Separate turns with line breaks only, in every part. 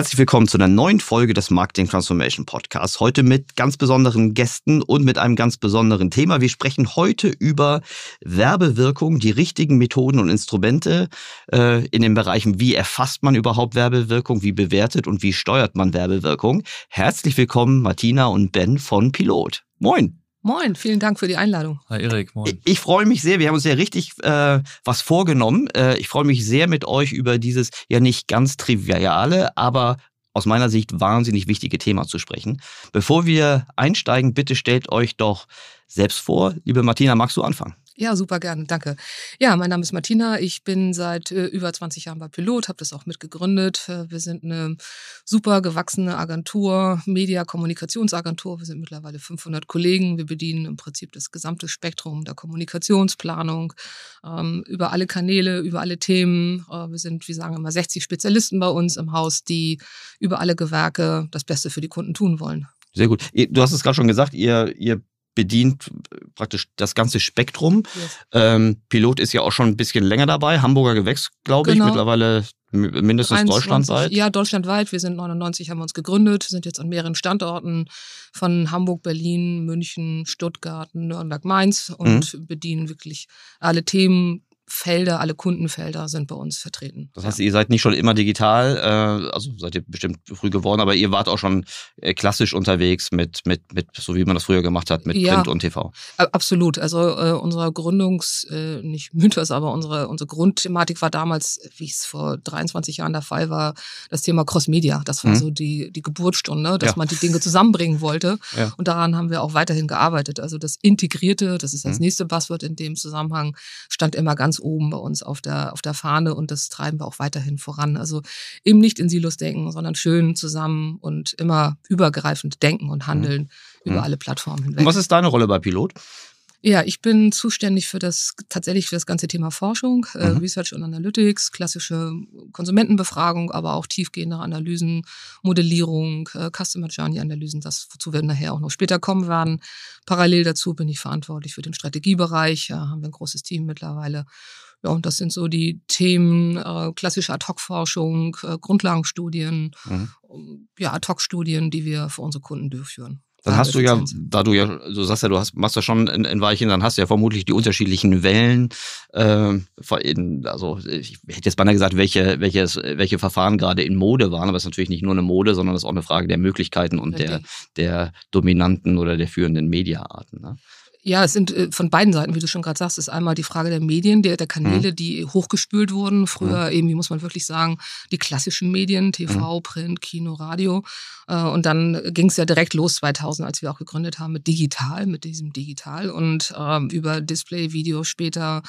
Herzlich willkommen zu einer neuen Folge des Marketing Transformation Podcasts. Heute mit ganz besonderen Gästen und mit einem ganz besonderen Thema. Wir sprechen heute über Werbewirkung, die richtigen Methoden und Instrumente äh, in den Bereichen, wie erfasst man überhaupt Werbewirkung, wie bewertet und wie steuert man Werbewirkung. Herzlich willkommen Martina und Ben von Pilot. Moin.
Moin, vielen Dank für die Einladung.
Hi Erik, moin.
Ich, ich freue mich sehr, wir haben uns ja richtig äh, was vorgenommen. Äh, ich freue mich sehr mit euch über dieses ja nicht ganz triviale, aber aus meiner Sicht wahnsinnig wichtige Thema zu sprechen. Bevor wir einsteigen, bitte stellt euch doch selbst vor. Liebe Martina, magst du anfangen?
Ja, super gerne, danke. Ja, mein Name ist Martina. Ich bin seit äh, über 20 Jahren bei Pilot, habe das auch mitgegründet. Äh, wir sind eine super gewachsene Agentur, Media-Kommunikationsagentur. Wir sind mittlerweile 500 Kollegen. Wir bedienen im Prinzip das gesamte Spektrum der Kommunikationsplanung ähm, über alle Kanäle, über alle Themen. Äh, wir sind, wie sagen immer, 60 Spezialisten bei uns im Haus, die über alle Gewerke das Beste für die Kunden tun wollen.
Sehr gut. Du hast es gerade schon gesagt, ihr, ihr bedient praktisch das ganze Spektrum. Yes. Ähm, Pilot ist ja auch schon ein bisschen länger dabei. Hamburger Gewächs, glaube genau. ich, mittlerweile mindestens 21, deutschlandweit.
Ja, deutschlandweit. Wir sind 99, haben wir uns gegründet, sind jetzt an mehreren Standorten von Hamburg, Berlin, München, Stuttgart, Nürnberg, Mainz und mhm. bedienen wirklich alle Themen Felder, alle Kundenfelder sind bei uns vertreten.
Das heißt, ja. ihr seid nicht schon immer digital, äh, also seid ihr bestimmt früh geworden, aber ihr wart auch schon äh, klassisch unterwegs mit, mit, mit, so wie man das früher gemacht hat, mit ja, Print und TV.
Absolut. Also äh, unsere Gründungs, äh, nicht Mythos, aber unsere, unsere Grundthematik war damals, wie es vor 23 Jahren der Fall war, das Thema Cross-Media. Das war mhm. so die, die Geburtsstunde, dass ja. man die Dinge zusammenbringen wollte. Und daran haben wir auch weiterhin gearbeitet. Also das Integrierte, das ist das mhm. nächste Buzzword in dem Zusammenhang, stand immer ganz oben bei uns auf der, auf der Fahne und das treiben wir auch weiterhin voran. Also eben nicht in Silos denken, sondern schön zusammen und immer übergreifend denken und handeln mhm. über alle Plattformen hinweg.
Und was ist deine Rolle bei Pilot?
Ja, ich bin zuständig für das tatsächlich für das ganze Thema Forschung, äh, mhm. äh, Research und Analytics, klassische Konsumentenbefragung, aber auch tiefgehende Analysen, Modellierung, äh, Customer Journey Analysen, das wozu wir nachher auch noch später kommen werden. Parallel dazu bin ich verantwortlich für den Strategiebereich, ja, haben wir ein großes Team mittlerweile. Ja, und das sind so die Themen äh, klassische Ad-Hoc-Forschung, äh, Grundlagenstudien, mhm. ja, Ad-Hoc-Studien, die wir für unsere Kunden durchführen.
Dann hast du ja, da du ja, du sagst ja, du hast, machst ja schon ein, ein Weilchen, dann hast du ja vermutlich die unterschiedlichen Wellen. Äh, in, also ich hätte jetzt beinahe gesagt, welche, welches, welche Verfahren gerade in Mode waren, aber es ist natürlich nicht nur eine Mode, sondern es ist auch eine Frage der Möglichkeiten und okay. der, der dominanten oder der führenden Mediaarten. Ne?
Ja, es sind äh, von beiden Seiten, wie du schon gerade sagst, ist einmal die Frage der Medien, der, der Kanäle, mhm. die hochgespült wurden. Früher mhm. eben, wie muss man wirklich sagen, die klassischen Medien, TV, mhm. Print, Kino, Radio. Äh, und dann ging es ja direkt los 2000, als wir auch gegründet haben mit Digital, mit diesem Digital und ähm, über Display, Video später,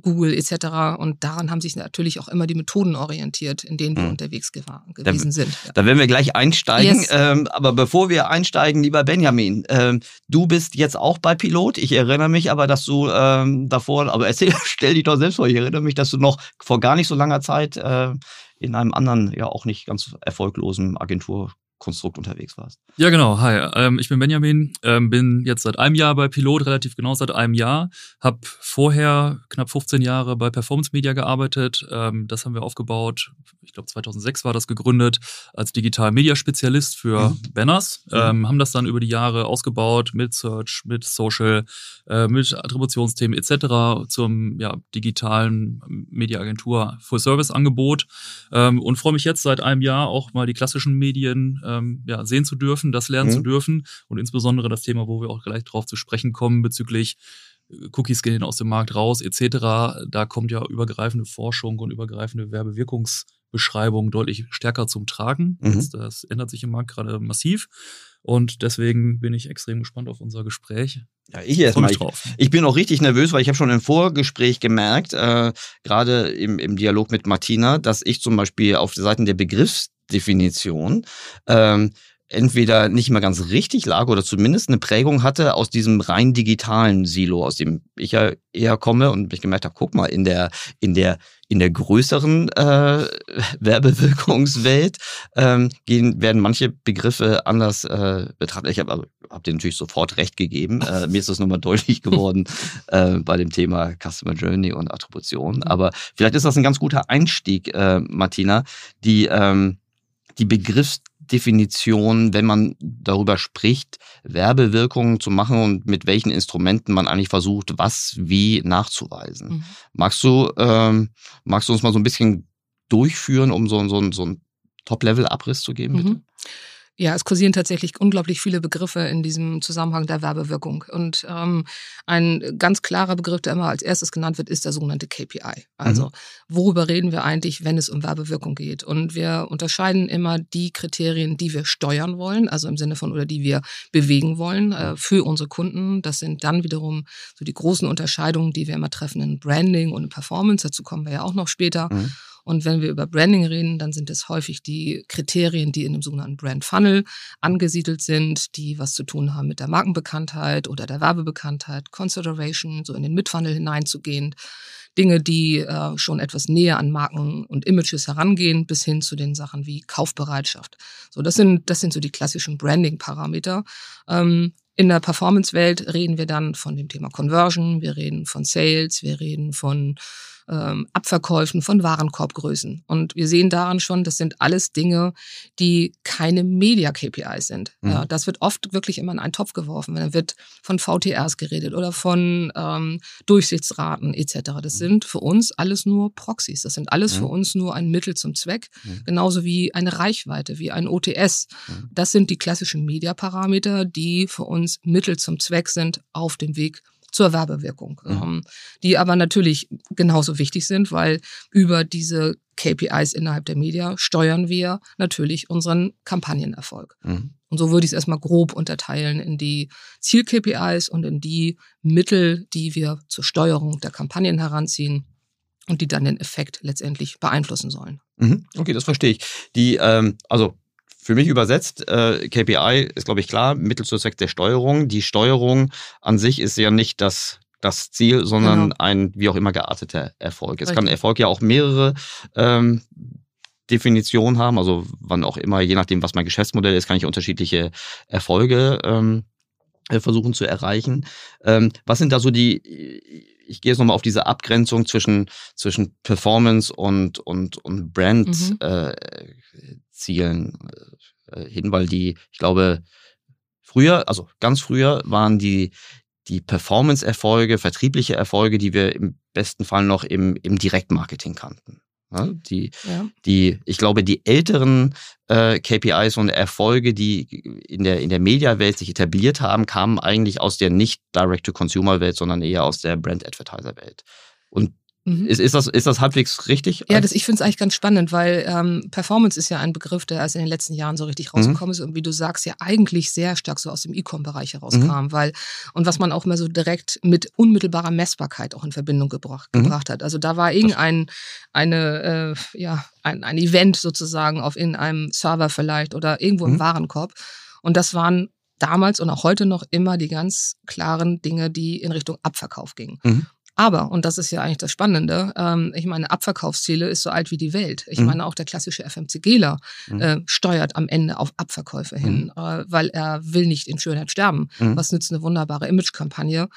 Google etc. Und daran haben sich natürlich auch immer die Methoden orientiert, in denen wir mhm. unterwegs gewesen da, sind.
Ja. Da werden wir gleich einsteigen. Yes. Ähm, aber bevor wir einsteigen, lieber Benjamin, ähm, du bist jetzt auch bei Pilot gut. Ich erinnere mich aber, dass du ähm, davor, aber erzähl, stell dich doch selbst vor, ich erinnere mich, dass du noch vor gar nicht so langer Zeit äh, in einem anderen, ja auch nicht ganz erfolglosen Agentur Konstrukt unterwegs warst.
Ja, genau. Hi, ähm, ich bin Benjamin, ähm, bin jetzt seit einem Jahr bei Pilot, relativ genau seit einem Jahr. Hab vorher knapp 15 Jahre bei Performance Media gearbeitet. Ähm, das haben wir aufgebaut. Ich glaube 2006 war das gegründet als Digital Media Spezialist für mhm. Banners. Mhm. Ähm, haben das dann über die Jahre ausgebaut mit Search, mit Social, äh, mit Attributionsthemen etc. zum ja, digitalen Media Agentur Full Service Angebot ähm, und freue mich jetzt seit einem Jahr auch mal die klassischen Medien ähm, ja, sehen zu dürfen, das lernen mhm. zu dürfen und insbesondere das Thema, wo wir auch gleich drauf zu sprechen kommen bezüglich äh, Cookies gehen aus dem Markt raus etc. Da kommt ja übergreifende Forschung und übergreifende Werbewirkungsbeschreibung deutlich stärker zum Tragen. Mhm. Das, das ändert sich im Markt gerade massiv. Und deswegen bin ich extrem gespannt auf unser Gespräch.
Ja, ich erstmal. Ich, ich, bin auch richtig nervös, weil ich habe schon im Vorgespräch gemerkt, äh, gerade im, im Dialog mit Martina, dass ich zum Beispiel auf Seiten der Begriffs Definition ähm, entweder nicht mehr ganz richtig lag oder zumindest eine Prägung hatte aus diesem rein digitalen Silo, aus dem ich ja eher komme und ich gemerkt habe, guck mal, in der, in der, in der größeren äh, Werbewirkungswelt ähm, gehen, werden manche Begriffe anders äh, betrachtet. Ich habe also, hab dir natürlich sofort recht gegeben. Äh, mir ist das nochmal deutlich geworden äh, bei dem Thema Customer Journey und Attribution. Aber vielleicht ist das ein ganz guter Einstieg, äh, Martina, die, ähm, die Begriffs Definition, wenn man darüber spricht, Werbewirkungen zu machen und mit welchen Instrumenten man eigentlich versucht, was wie nachzuweisen. Mhm. Magst du, ähm, magst du uns mal so ein bisschen durchführen, um so, so, so einen Top-Level-Abriss zu geben, bitte? Mhm.
Ja, es kursieren tatsächlich unglaublich viele Begriffe in diesem Zusammenhang der Werbewirkung. Und ähm, ein ganz klarer Begriff, der immer als erstes genannt wird, ist der sogenannte KPI. Also mhm. worüber reden wir eigentlich, wenn es um Werbewirkung geht? Und wir unterscheiden immer die Kriterien, die wir steuern wollen, also im Sinne von oder die wir bewegen wollen äh, für unsere Kunden. Das sind dann wiederum so die großen Unterscheidungen, die wir immer treffen in Branding und in Performance. Dazu kommen wir ja auch noch später. Mhm. Und wenn wir über Branding reden, dann sind es häufig die Kriterien, die in dem sogenannten Brand Funnel angesiedelt sind, die was zu tun haben mit der Markenbekanntheit oder der Werbebekanntheit, Consideration, so in den Mid-Funnel hineinzugehen. Dinge, die äh, schon etwas näher an Marken und Images herangehen, bis hin zu den Sachen wie Kaufbereitschaft. So, das sind, das sind so die klassischen Branding-Parameter. Ähm, in der Performance-Welt reden wir dann von dem Thema Conversion, wir reden von Sales, wir reden von ähm, Abverkäufen, von Warenkorbgrößen. Und wir sehen daran schon, das sind alles Dinge, die keine Media-KPIs sind. Mhm. Ja, das wird oft wirklich immer in einen Topf geworfen. Da wird von VTRs geredet oder von ähm, Durchsichtsraten etc. Das mhm. sind für uns alles nur Proxys. Das sind alles mhm. für uns nur ein Mittel zum Zweck. Mhm. Genauso wie eine Reichweite, wie ein OTS. Mhm. Das sind die klassischen Media-Parameter, die für uns Mittel zum Zweck sind auf dem Weg zur Werbewirkung, mhm. ähm, die aber natürlich genauso wichtig sind, weil über diese KPIs innerhalb der Media steuern wir natürlich unseren Kampagnenerfolg. Mhm. Und so würde ich es erstmal grob unterteilen in die Ziel-KPIs und in die Mittel, die wir zur Steuerung der Kampagnen heranziehen und die dann den Effekt letztendlich beeinflussen sollen.
Mhm. Okay, das verstehe ich. Die, ähm, also für mich übersetzt, äh, KPI ist, glaube ich, klar, Mittel zur Zweck der Steuerung. Die Steuerung an sich ist ja nicht das, das Ziel, sondern genau. ein wie auch immer gearteter Erfolg. Es kann Erfolg ja auch mehrere ähm, Definitionen haben, also wann auch immer, je nachdem, was mein Geschäftsmodell ist, kann ich unterschiedliche Erfolge ähm, äh, versuchen zu erreichen. Ähm, was sind da so die, ich gehe jetzt nochmal auf diese Abgrenzung zwischen, zwischen Performance und, und, und Brand mhm. äh, äh, hin, weil die, ich glaube, früher, also ganz früher waren die, die Performance-Erfolge, vertriebliche Erfolge, die wir im besten Fall noch im, im Direktmarketing kannten. Ja, die, ja. die, ich glaube, die älteren äh, KPIs und Erfolge, die in der, in der Mediawelt sich etabliert haben, kamen eigentlich aus der nicht Direct-to-Consumer-Welt, sondern eher aus der Brand-Advertiser-Welt. Und Mhm. Ist, ist, das, ist das halbwegs richtig?
Ja, das, ich finde es eigentlich ganz spannend, weil ähm, Performance ist ja ein Begriff, der erst in den letzten Jahren so richtig rausgekommen mhm. ist und wie du sagst, ja eigentlich sehr stark so aus dem E-Com-Bereich herauskam. Mhm. Weil, und was man auch immer so direkt mit unmittelbarer Messbarkeit auch in Verbindung gebracht, mhm. gebracht hat. Also da war irgendein eine, äh, ja, ein, ein Event sozusagen auf in einem Server vielleicht oder irgendwo im mhm. Warenkorb. Und das waren damals und auch heute noch immer die ganz klaren Dinge, die in Richtung Abverkauf gingen. Mhm. Aber, und das ist ja eigentlich das Spannende, ähm, ich meine, Abverkaufsziele ist so alt wie die Welt. Ich mhm. meine, auch der klassische FMCGler mhm. äh, steuert am Ende auf Abverkäufe hin, mhm. äh, weil er will nicht in Schönheit sterben. Mhm. Was nützt eine wunderbare Imagekampagne?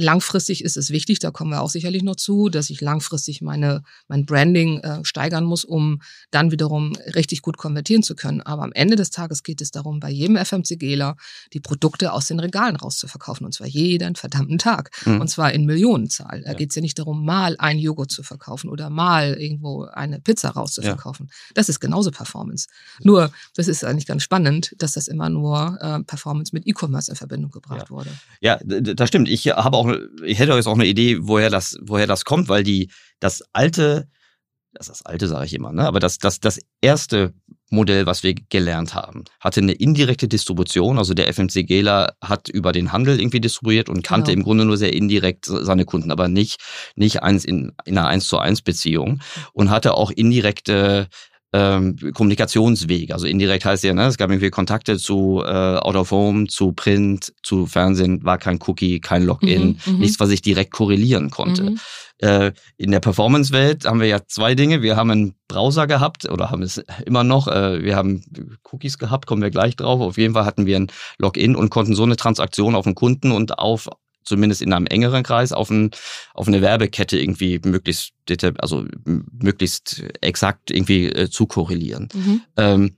Langfristig ist es wichtig, da kommen wir auch sicherlich noch zu, dass ich langfristig meine, mein Branding äh, steigern muss, um dann wiederum richtig gut konvertieren zu können. Aber am Ende des Tages geht es darum, bei jedem FMCGler die Produkte aus den Regalen rauszuverkaufen. Und zwar jeden verdammten Tag. Mhm. Und zwar in Millionenzahl. Da ja. geht es ja nicht darum, mal ein Joghurt zu verkaufen oder mal irgendwo eine Pizza rauszuverkaufen. Ja. Das ist genauso Performance. Nur, das ist eigentlich ganz spannend, dass das immer nur äh, Performance mit E-Commerce in Verbindung gebracht
ja.
wurde.
Ja, das stimmt. Ich habe auch ich hätte jetzt auch eine Idee, woher das, woher das kommt, weil die, das alte, das ist das alte, sage ich immer, ne? aber das, das, das erste Modell, was wir gelernt haben, hatte eine indirekte Distribution. Also der FMCGler hat über den Handel irgendwie distribuiert und kannte genau. im Grunde nur sehr indirekt seine Kunden, aber nicht, nicht eins in, in einer 1 zu 1 Beziehung und hatte auch indirekte ähm, Kommunikationswege. Also indirekt heißt ja, ne, es gab irgendwie Kontakte zu äh, Out of Home, zu Print, zu Fernsehen, war kein Cookie, kein Login,
Mhm, mhm.
nichts, was ich direkt korrelieren konnte.
Mhm.
Äh, in der Performance-Welt haben wir ja zwei Dinge. Wir haben einen Browser gehabt oder haben es immer noch. Äh, wir haben Cookies gehabt, kommen wir gleich drauf. Auf jeden Fall hatten wir ein Login und konnten so eine Transaktion auf den Kunden und auf zumindest in einem engeren Kreis auf, ein, auf eine Werbekette irgendwie möglichst also möglichst exakt irgendwie äh, zu korrelieren.
Mhm.
Ähm,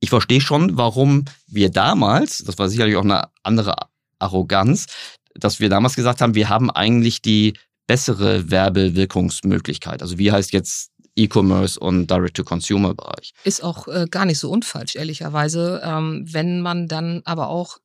ich verstehe schon, warum wir damals, das war sicherlich auch eine andere Arroganz, dass wir damals gesagt haben, wir haben eigentlich die bessere Werbewirkungsmöglichkeit. Also wie heißt jetzt E-Commerce und Direct-to-Consumer-Bereich?
Ist auch äh, gar nicht so unfalsch, ehrlicherweise. Ähm, wenn man dann aber auch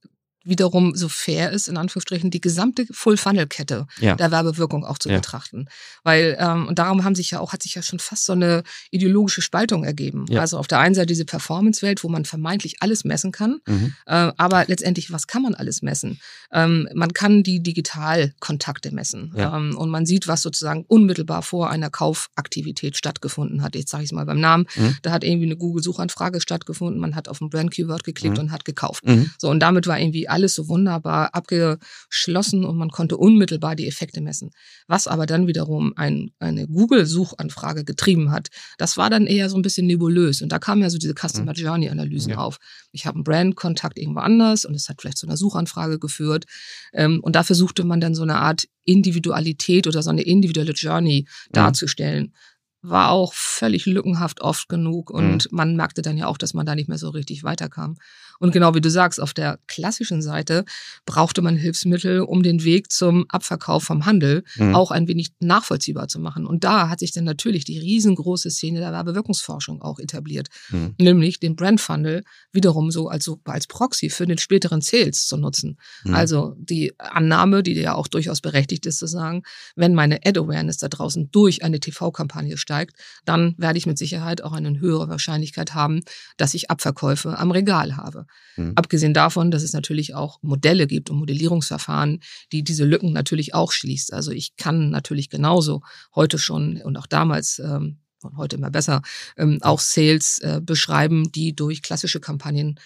wiederum so fair ist, in Anführungsstrichen, die gesamte Full-Funnel-Kette
Ja.
der Werbewirkung auch zu
Ja.
betrachten. Weil, ähm, und darum haben sich ja auch, hat sich ja schon fast so eine ideologische Spaltung ergeben.
Ja.
Also auf der einen Seite diese Performance-Welt, wo man vermeintlich alles messen kann,
Mhm.
äh, aber letztendlich, was kann man alles messen? Ähm, man kann die Digitalkontakte messen ähm, und man sieht, was sozusagen unmittelbar vor einer Kaufaktivität stattgefunden hat. Jetzt sage ich es mal beim Namen.
Mhm.
Da hat irgendwie eine Google-Suchanfrage stattgefunden, man hat auf ein Brand-Keyword geklickt
Mhm.
und hat gekauft.
Mhm.
So, und damit war irgendwie alles so wunderbar abgeschlossen und man konnte unmittelbar die Effekte messen. Was aber dann wiederum ein, eine Google-Suchanfrage getrieben hat, das war dann eher so ein bisschen nebulös. Und da kamen ja so diese Customer Journey-Analysen
Ja.
auf. Ich habe einen Brand-Kontakt irgendwo anders und es hat vielleicht zu einer Suchanfrage geführt. Ähm, und da versuchte man dann so eine Art Individualität oder so eine individuelle Journey darzustellen. War auch völlig lückenhaft oft genug und man merkte dann ja auch, dass man da nicht mehr so richtig weiterkam. Und genau wie du sagst, auf der klassischen Seite brauchte man Hilfsmittel, um den Weg zum Abverkauf vom Handel
Mhm.
auch ein wenig nachvollziehbar zu machen. Und da hat sich dann natürlich die riesengroße Szene der Werbewirkungsforschung auch etabliert,
Mhm.
nämlich den Brand Funnel wiederum so als, als Proxy für den späteren Sales zu nutzen.
Mhm.
Also die Annahme, die ja auch durchaus berechtigt ist zu sagen, wenn meine Ad Awareness da draußen durch eine TV-Kampagne steigt, dann werde ich mit Sicherheit auch eine höhere Wahrscheinlichkeit haben, dass ich Abverkäufe am Regal habe.
Mhm.
Abgesehen davon, dass es natürlich auch Modelle gibt und Modellierungsverfahren, die diese Lücken natürlich auch schließt. Also ich kann natürlich genauso heute schon und auch damals ähm, und heute immer besser ähm, auch Sales äh, beschreiben, die durch klassische Kampagnen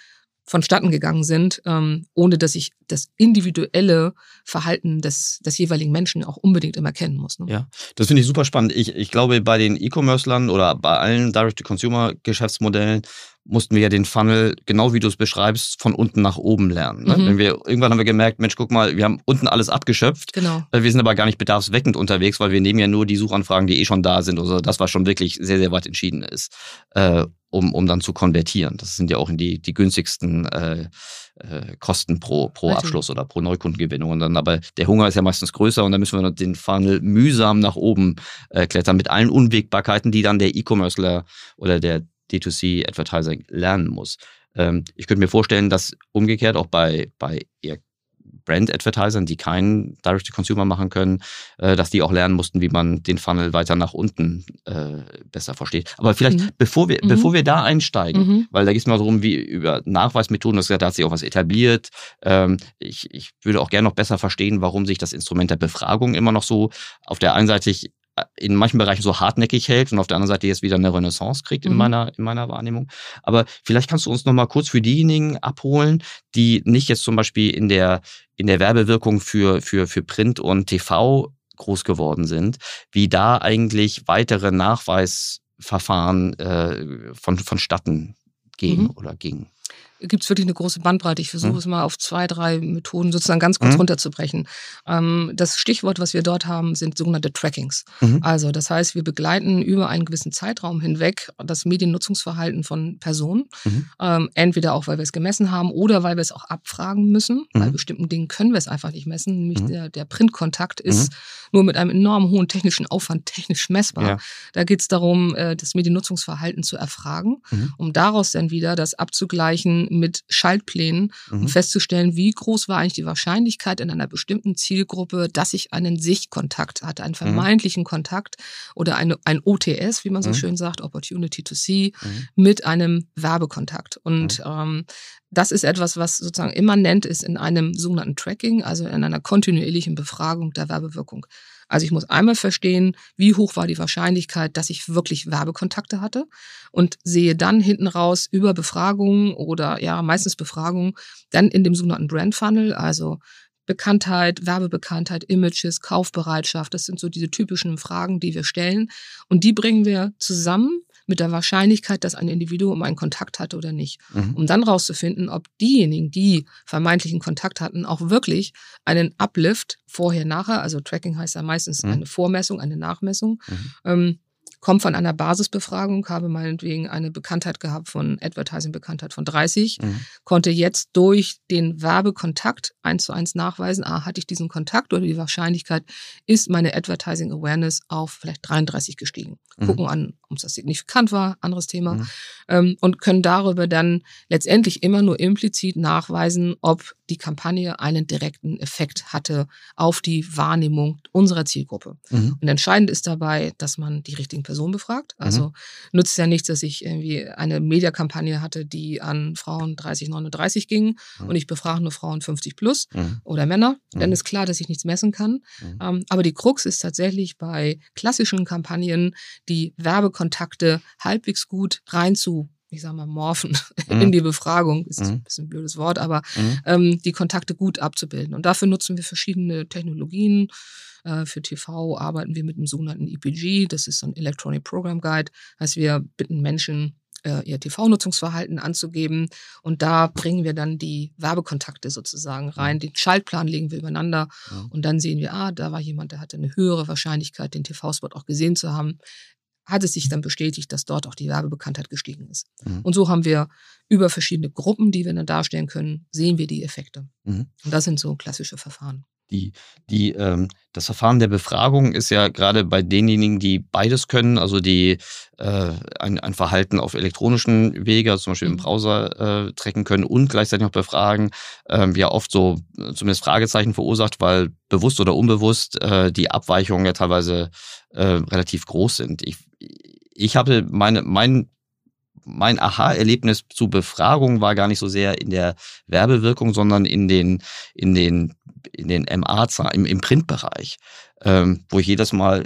vonstatten gegangen sind, ähm, ohne dass ich das individuelle Verhalten des, des jeweiligen Menschen auch unbedingt immer kennen muss. Ne?
Ja, das finde ich super spannend. Ich, ich glaube, bei den E-Commerce-Lern oder bei allen Direct-to-Consumer-Geschäftsmodellen mussten wir ja den Funnel, genau wie du es beschreibst, von unten nach oben lernen. Ne?
Mhm.
Wenn wir, irgendwann haben wir gemerkt, Mensch, guck mal, wir haben unten alles abgeschöpft.
Genau.
Äh, Wir sind aber gar nicht bedarfsweckend unterwegs, weil wir nehmen ja nur die Suchanfragen, die eh schon da sind. Also das, was schon wirklich sehr, sehr weit entschieden ist, äh, um, um dann zu konvertieren. Das sind ja auch die, die günstigsten äh, äh, Kosten pro, pro
Natürlich.
Abschluss oder pro Neukundengewinnung. Und dann aber der Hunger ist ja meistens größer und dann müssen wir den Funnel mühsam nach oben äh, klettern mit allen Unwägbarkeiten, die dann der E-Commercer oder der D2C-Advertiser lernen muss. Ähm, ich könnte mir vorstellen, dass umgekehrt auch bei, bei eher Brand-Advertisern, die keinen Direct-to-Consumer machen können, äh, dass die auch lernen mussten, wie man den Funnel weiter nach unten äh, besser versteht. Aber vielleicht,
Mhm.
bevor, wir,
Mhm.
bevor wir da einsteigen,
Mhm.
weil da geht es mal darum, wie über Nachweismethoden, das da hat sich auch was etabliert. Ähm, ich, ich würde auch gerne noch besser verstehen, warum sich das Instrument der Befragung immer noch so auf der einen Seite in manchen Bereichen so hartnäckig hält und auf der anderen Seite jetzt wieder eine Renaissance kriegt in
Mhm.
meiner in meiner Wahrnehmung. Aber vielleicht kannst du uns noch mal kurz für diejenigen abholen, die nicht jetzt zum Beispiel in der in der Werbewirkung für für für Print und TV groß geworden sind, wie da eigentlich weitere Nachweisverfahren äh, von vonstatten gehen
Mhm.
oder gingen.
Gibt es wirklich eine große Bandbreite. Ich versuche
Mhm.
es mal auf zwei, drei Methoden sozusagen ganz kurz
Mhm.
runterzubrechen. Ähm, das Stichwort, was wir dort haben, sind sogenannte Trackings.
Mhm.
Also das heißt, wir begleiten über einen gewissen Zeitraum hinweg das Mediennutzungsverhalten von Personen.
Mhm.
Ähm, entweder auch, weil wir es gemessen haben oder weil wir es auch abfragen müssen. Bei
Mhm.
bestimmten Dingen können wir es einfach nicht messen. Nämlich der, der Printkontakt ist nur mit einem enorm hohen technischen Aufwand technisch messbar.
Ja.
Da geht es darum, äh, das Mediennutzungsverhalten zu erfragen, um daraus dann wieder das abzugleichen mit Schaltplänen
Mhm.
und festzustellen, wie groß war eigentlich die Wahrscheinlichkeit in einer bestimmten Zielgruppe, dass ich einen Sichtkontakt hatte, einen vermeintlichen Kontakt oder eine, ein OTS, wie man so
Mhm.
schön sagt, Opportunity to See,
Mhm.
mit einem Werbekontakt. Und ähm, das ist etwas, was sozusagen immanent ist in einem sogenannten Tracking, also in einer kontinuierlichen Befragung der Werbewirkung. Also ich muss einmal verstehen, wie hoch war die Wahrscheinlichkeit, dass ich wirklich Werbekontakte hatte und sehe dann hinten raus über Befragungen oder ja, meistens Befragungen, dann in dem sogenannten Brand Funnel, also Bekanntheit, Werbebekanntheit, Images, Kaufbereitschaft, das sind so diese typischen Fragen, die wir stellen und die bringen wir zusammen mit der Wahrscheinlichkeit, dass ein Individuum einen Kontakt hatte oder nicht. Mhm. Um dann rauszufinden, ob diejenigen, die vermeintlichen Kontakt hatten, auch wirklich einen Uplift vorher, nachher, also Tracking heißt ja meistens mhm. eine Vormessung, eine Nachmessung, mhm. ähm, komme von einer Basisbefragung, habe meinetwegen eine Bekanntheit gehabt von Advertising-Bekanntheit von 30, mhm. konnte jetzt durch den Werbekontakt eins zu eins nachweisen, ah, hatte ich diesen Kontakt oder die Wahrscheinlichkeit, ist meine Advertising Awareness auf vielleicht 33 gestiegen. Mhm. Gucken an, ob das signifikant war, anderes Thema. Mhm. Ähm, und können darüber dann letztendlich immer nur implizit nachweisen, ob die Kampagne einen direkten Effekt hatte auf die Wahrnehmung unserer Zielgruppe. Mhm. Und entscheidend ist dabei, dass man die richtigen Personen befragt. Also mhm. nützt ja nichts, dass ich irgendwie eine Mediakampagne hatte, die an Frauen 30, 39 ging mhm. und ich befrage nur Frauen 50 plus mhm. oder Männer. Dann mhm. ist klar, dass ich nichts messen kann. Mhm. Ähm, aber die Krux ist tatsächlich bei klassischen Kampagnen, die Werbekontakte halbwegs gut reinzu ich sag mal, morphen mhm. in die Befragung. Ist mhm. ein bisschen ein blödes Wort, aber mhm. ähm, die Kontakte gut abzubilden. Und dafür nutzen wir verschiedene Technologien. Äh, für TV arbeiten wir mit dem sogenannten EPG, das ist ein Electronic Program Guide. Heißt, wir bitten Menschen, äh, ihr TV-Nutzungsverhalten anzugeben. Und da bringen wir dann die Werbekontakte sozusagen rein. Den Schaltplan legen wir übereinander. Und dann sehen wir, ah, da war jemand, der hatte eine höhere Wahrscheinlichkeit, den TV-Spot auch gesehen zu haben hat es sich dann bestätigt, dass dort auch die Werbebekanntheit gestiegen ist. Mhm. Und so haben wir über verschiedene Gruppen, die wir dann darstellen können, sehen wir die Effekte. Mhm. Und das sind so klassische Verfahren.
Die, die, ähm, das Verfahren der Befragung ist ja gerade bei denjenigen, die beides können, also die äh, ein, ein Verhalten auf elektronischen Wege, also zum Beispiel im mhm. Browser äh, tracken können und gleichzeitig noch befragen, ähm, ja oft so zumindest Fragezeichen verursacht, weil bewusst oder unbewusst äh, die Abweichungen ja teilweise äh, relativ groß sind. Ich, ich habe meine, mein mein Aha-Erlebnis zu Befragung war gar nicht so sehr in der Werbewirkung, sondern in den, in den, in den MA, im, im Printbereich, ähm, wo ich jedes Mal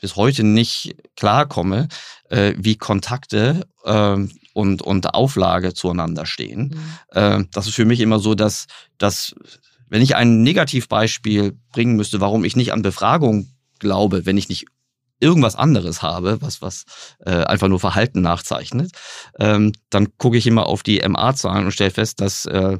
bis heute nicht klarkomme, äh, wie Kontakte äh, und, und Auflage zueinander stehen. Mhm. Äh, das ist für mich immer so, dass, dass wenn ich ein Negativbeispiel bringen müsste, warum ich nicht an Befragung glaube, wenn ich nicht irgendwas anderes habe, was, was äh, einfach nur Verhalten nachzeichnet, ähm, dann gucke ich immer auf die MA-Zahlen und stelle fest, dass äh,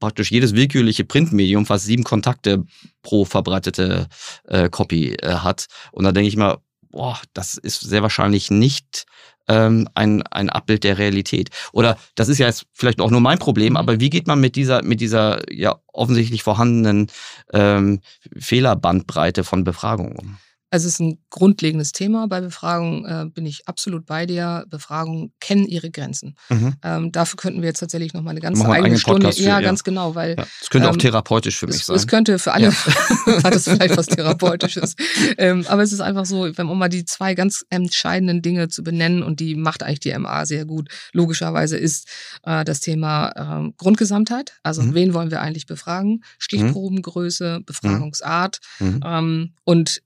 praktisch jedes willkürliche Printmedium fast sieben Kontakte pro verbreitete äh, Copy äh, hat. Und da denke ich mal, boah, das ist sehr wahrscheinlich nicht ähm, ein, ein Abbild der Realität. Oder das ist ja jetzt vielleicht auch nur mein Problem, mhm. aber wie geht man mit dieser, mit dieser ja offensichtlich vorhandenen ähm, Fehlerbandbreite von Befragungen um?
Also es ist ein grundlegendes Thema. Bei Befragungen äh, bin ich absolut bei dir. Befragungen kennen ihre Grenzen. Mhm. Ähm, dafür könnten wir jetzt tatsächlich noch mal eine ganze eigene Stunde. Für, ja, ja, ganz genau, weil
ja. es könnte ähm, auch therapeutisch für mich
es,
sein.
Es könnte für alle ja. hat es vielleicht was therapeutisches. ähm, aber es ist einfach so, wenn um mal die zwei ganz entscheidenden Dinge zu benennen und die macht eigentlich die MA sehr gut. Logischerweise ist äh, das Thema äh, Grundgesamtheit. Also mhm. wen wollen wir eigentlich befragen? Stichprobengröße, mhm. Befragungsart mhm. ähm, und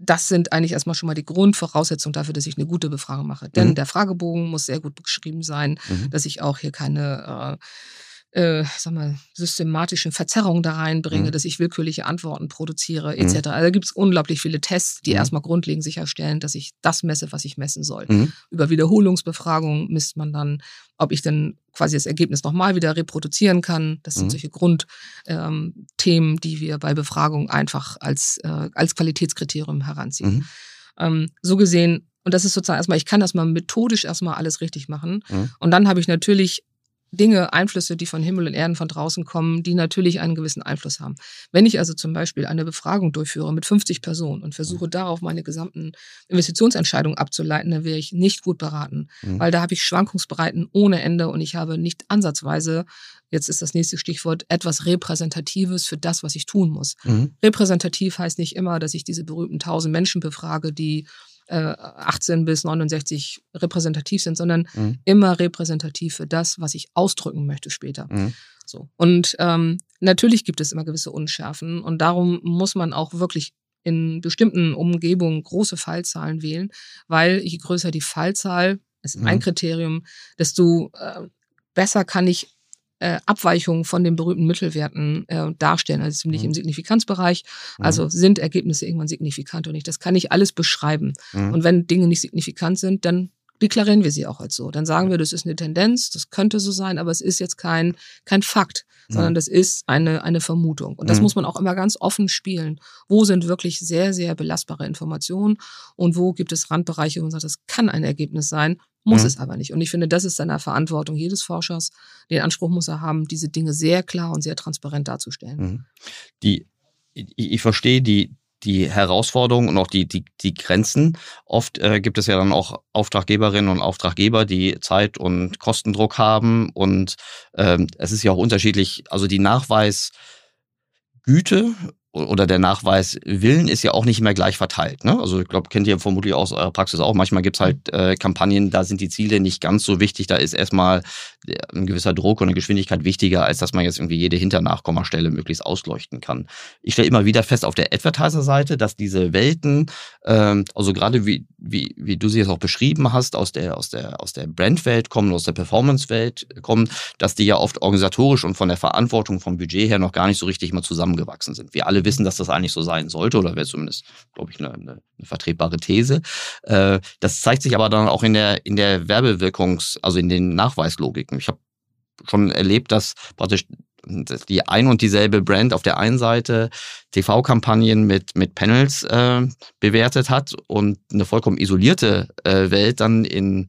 das sind eigentlich erstmal schon mal die Grundvoraussetzungen dafür, dass ich eine gute Befragung mache. Denn mhm. der Fragebogen muss sehr gut beschrieben sein, mhm. dass ich auch hier keine äh, äh, sag mal, systematischen Verzerrungen da reinbringe, mhm. dass ich willkürliche Antworten produziere, etc. Mhm. Also da gibt es unglaublich viele Tests, die mhm. erstmal grundlegend sicherstellen, dass ich das messe, was ich messen soll. Mhm. Über Wiederholungsbefragung misst man dann, ob ich dann quasi das Ergebnis nochmal wieder reproduzieren kann. Das sind mhm. solche Grundthemen, ähm, die wir bei Befragung einfach als, äh, als Qualitätskriterium heranziehen. Mhm. Ähm, so gesehen, und das ist sozusagen erstmal, ich kann das mal methodisch erstmal alles richtig machen. Mhm. Und dann habe ich natürlich Dinge, Einflüsse, die von Himmel und Erden von draußen kommen, die natürlich einen gewissen Einfluss haben. Wenn ich also zum Beispiel eine Befragung durchführe mit 50 Personen und versuche mhm. darauf meine gesamten Investitionsentscheidungen abzuleiten, dann wäre ich nicht gut beraten, mhm. weil da habe ich Schwankungsbreiten ohne Ende und ich habe nicht ansatzweise, jetzt ist das nächste Stichwort, etwas Repräsentatives für das, was ich tun muss. Mhm. Repräsentativ heißt nicht immer, dass ich diese berühmten tausend Menschen befrage, die 18 bis 69 repräsentativ sind, sondern mhm. immer repräsentativ für das, was ich ausdrücken möchte später. Mhm. So. Und ähm, natürlich gibt es immer gewisse Unschärfen und darum muss man auch wirklich in bestimmten Umgebungen große Fallzahlen wählen, weil je größer die Fallzahl, ist mhm. ein Kriterium, desto äh, besser kann ich äh, Abweichungen von den berühmten Mittelwerten äh, darstellen. Also ziemlich mhm. im Signifikanzbereich. Mhm. Also sind Ergebnisse irgendwann signifikant oder nicht. Das kann ich alles beschreiben. Mhm. Und wenn Dinge nicht signifikant sind, dann deklarieren wir sie auch als so. Dann sagen wir, das ist eine Tendenz, das könnte so sein, aber es ist jetzt kein, kein Fakt, sondern mhm. das ist eine, eine Vermutung. Und das mhm. muss man auch immer ganz offen spielen. Wo sind wirklich sehr, sehr belastbare Informationen und wo gibt es Randbereiche, wo man sagt, das kann ein Ergebnis sein, muss mhm. es aber nicht. Und ich finde, das ist dann eine Verantwortung jedes Forschers. Den Anspruch muss er haben, diese Dinge sehr klar und sehr transparent darzustellen. Mhm.
Die, ich, ich verstehe die, die Herausforderungen und auch die, die, die Grenzen. Oft äh, gibt es ja dann auch Auftraggeberinnen und Auftraggeber, die Zeit und Kostendruck haben. Und ähm, es ist ja auch unterschiedlich, also die Nachweisgüte oder der Nachweis Willen ist ja auch nicht mehr gleich verteilt. Ne? Also ich glaube, kennt ihr vermutlich aus eurer Praxis auch. Manchmal gibt es halt äh, Kampagnen, da sind die Ziele nicht ganz so wichtig. Da ist erstmal ein gewisser Druck und eine Geschwindigkeit wichtiger, als dass man jetzt irgendwie jede Hinternachkommastelle möglichst ausleuchten kann. Ich stelle immer wieder fest auf der Advertiser-Seite, dass diese Welten, ähm, also gerade wie, wie, wie du sie jetzt auch beschrieben hast, aus der, aus der, aus der Brandwelt kommen, aus der Performance-Welt kommen, dass die ja oft organisatorisch und von der Verantwortung vom Budget her noch gar nicht so richtig mal zusammengewachsen sind. Wir alle wissen, dass das eigentlich so sein sollte, oder wäre zumindest, glaube ich, eine, eine, vertretbare These. Äh, das zeigt sich aber dann auch in der, in der Werbewirkungs-, also in den Nachweislogiken. Ich habe schon erlebt, dass praktisch die ein und dieselbe Brand auf der einen Seite TV-Kampagnen mit, mit Panels äh, bewertet hat und eine vollkommen isolierte äh, Welt dann in,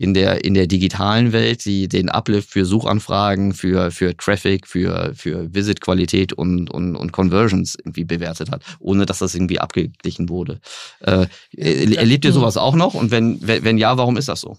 in, der, in der digitalen Welt, die den Uplift für Suchanfragen, für, für Traffic, für, für Visit-Qualität und, und, und Conversions irgendwie bewertet hat, ohne dass das irgendwie abgeglichen wurde. Äh, erlebt ihr sowas auch noch? Und wenn, wenn ja, warum ist das so?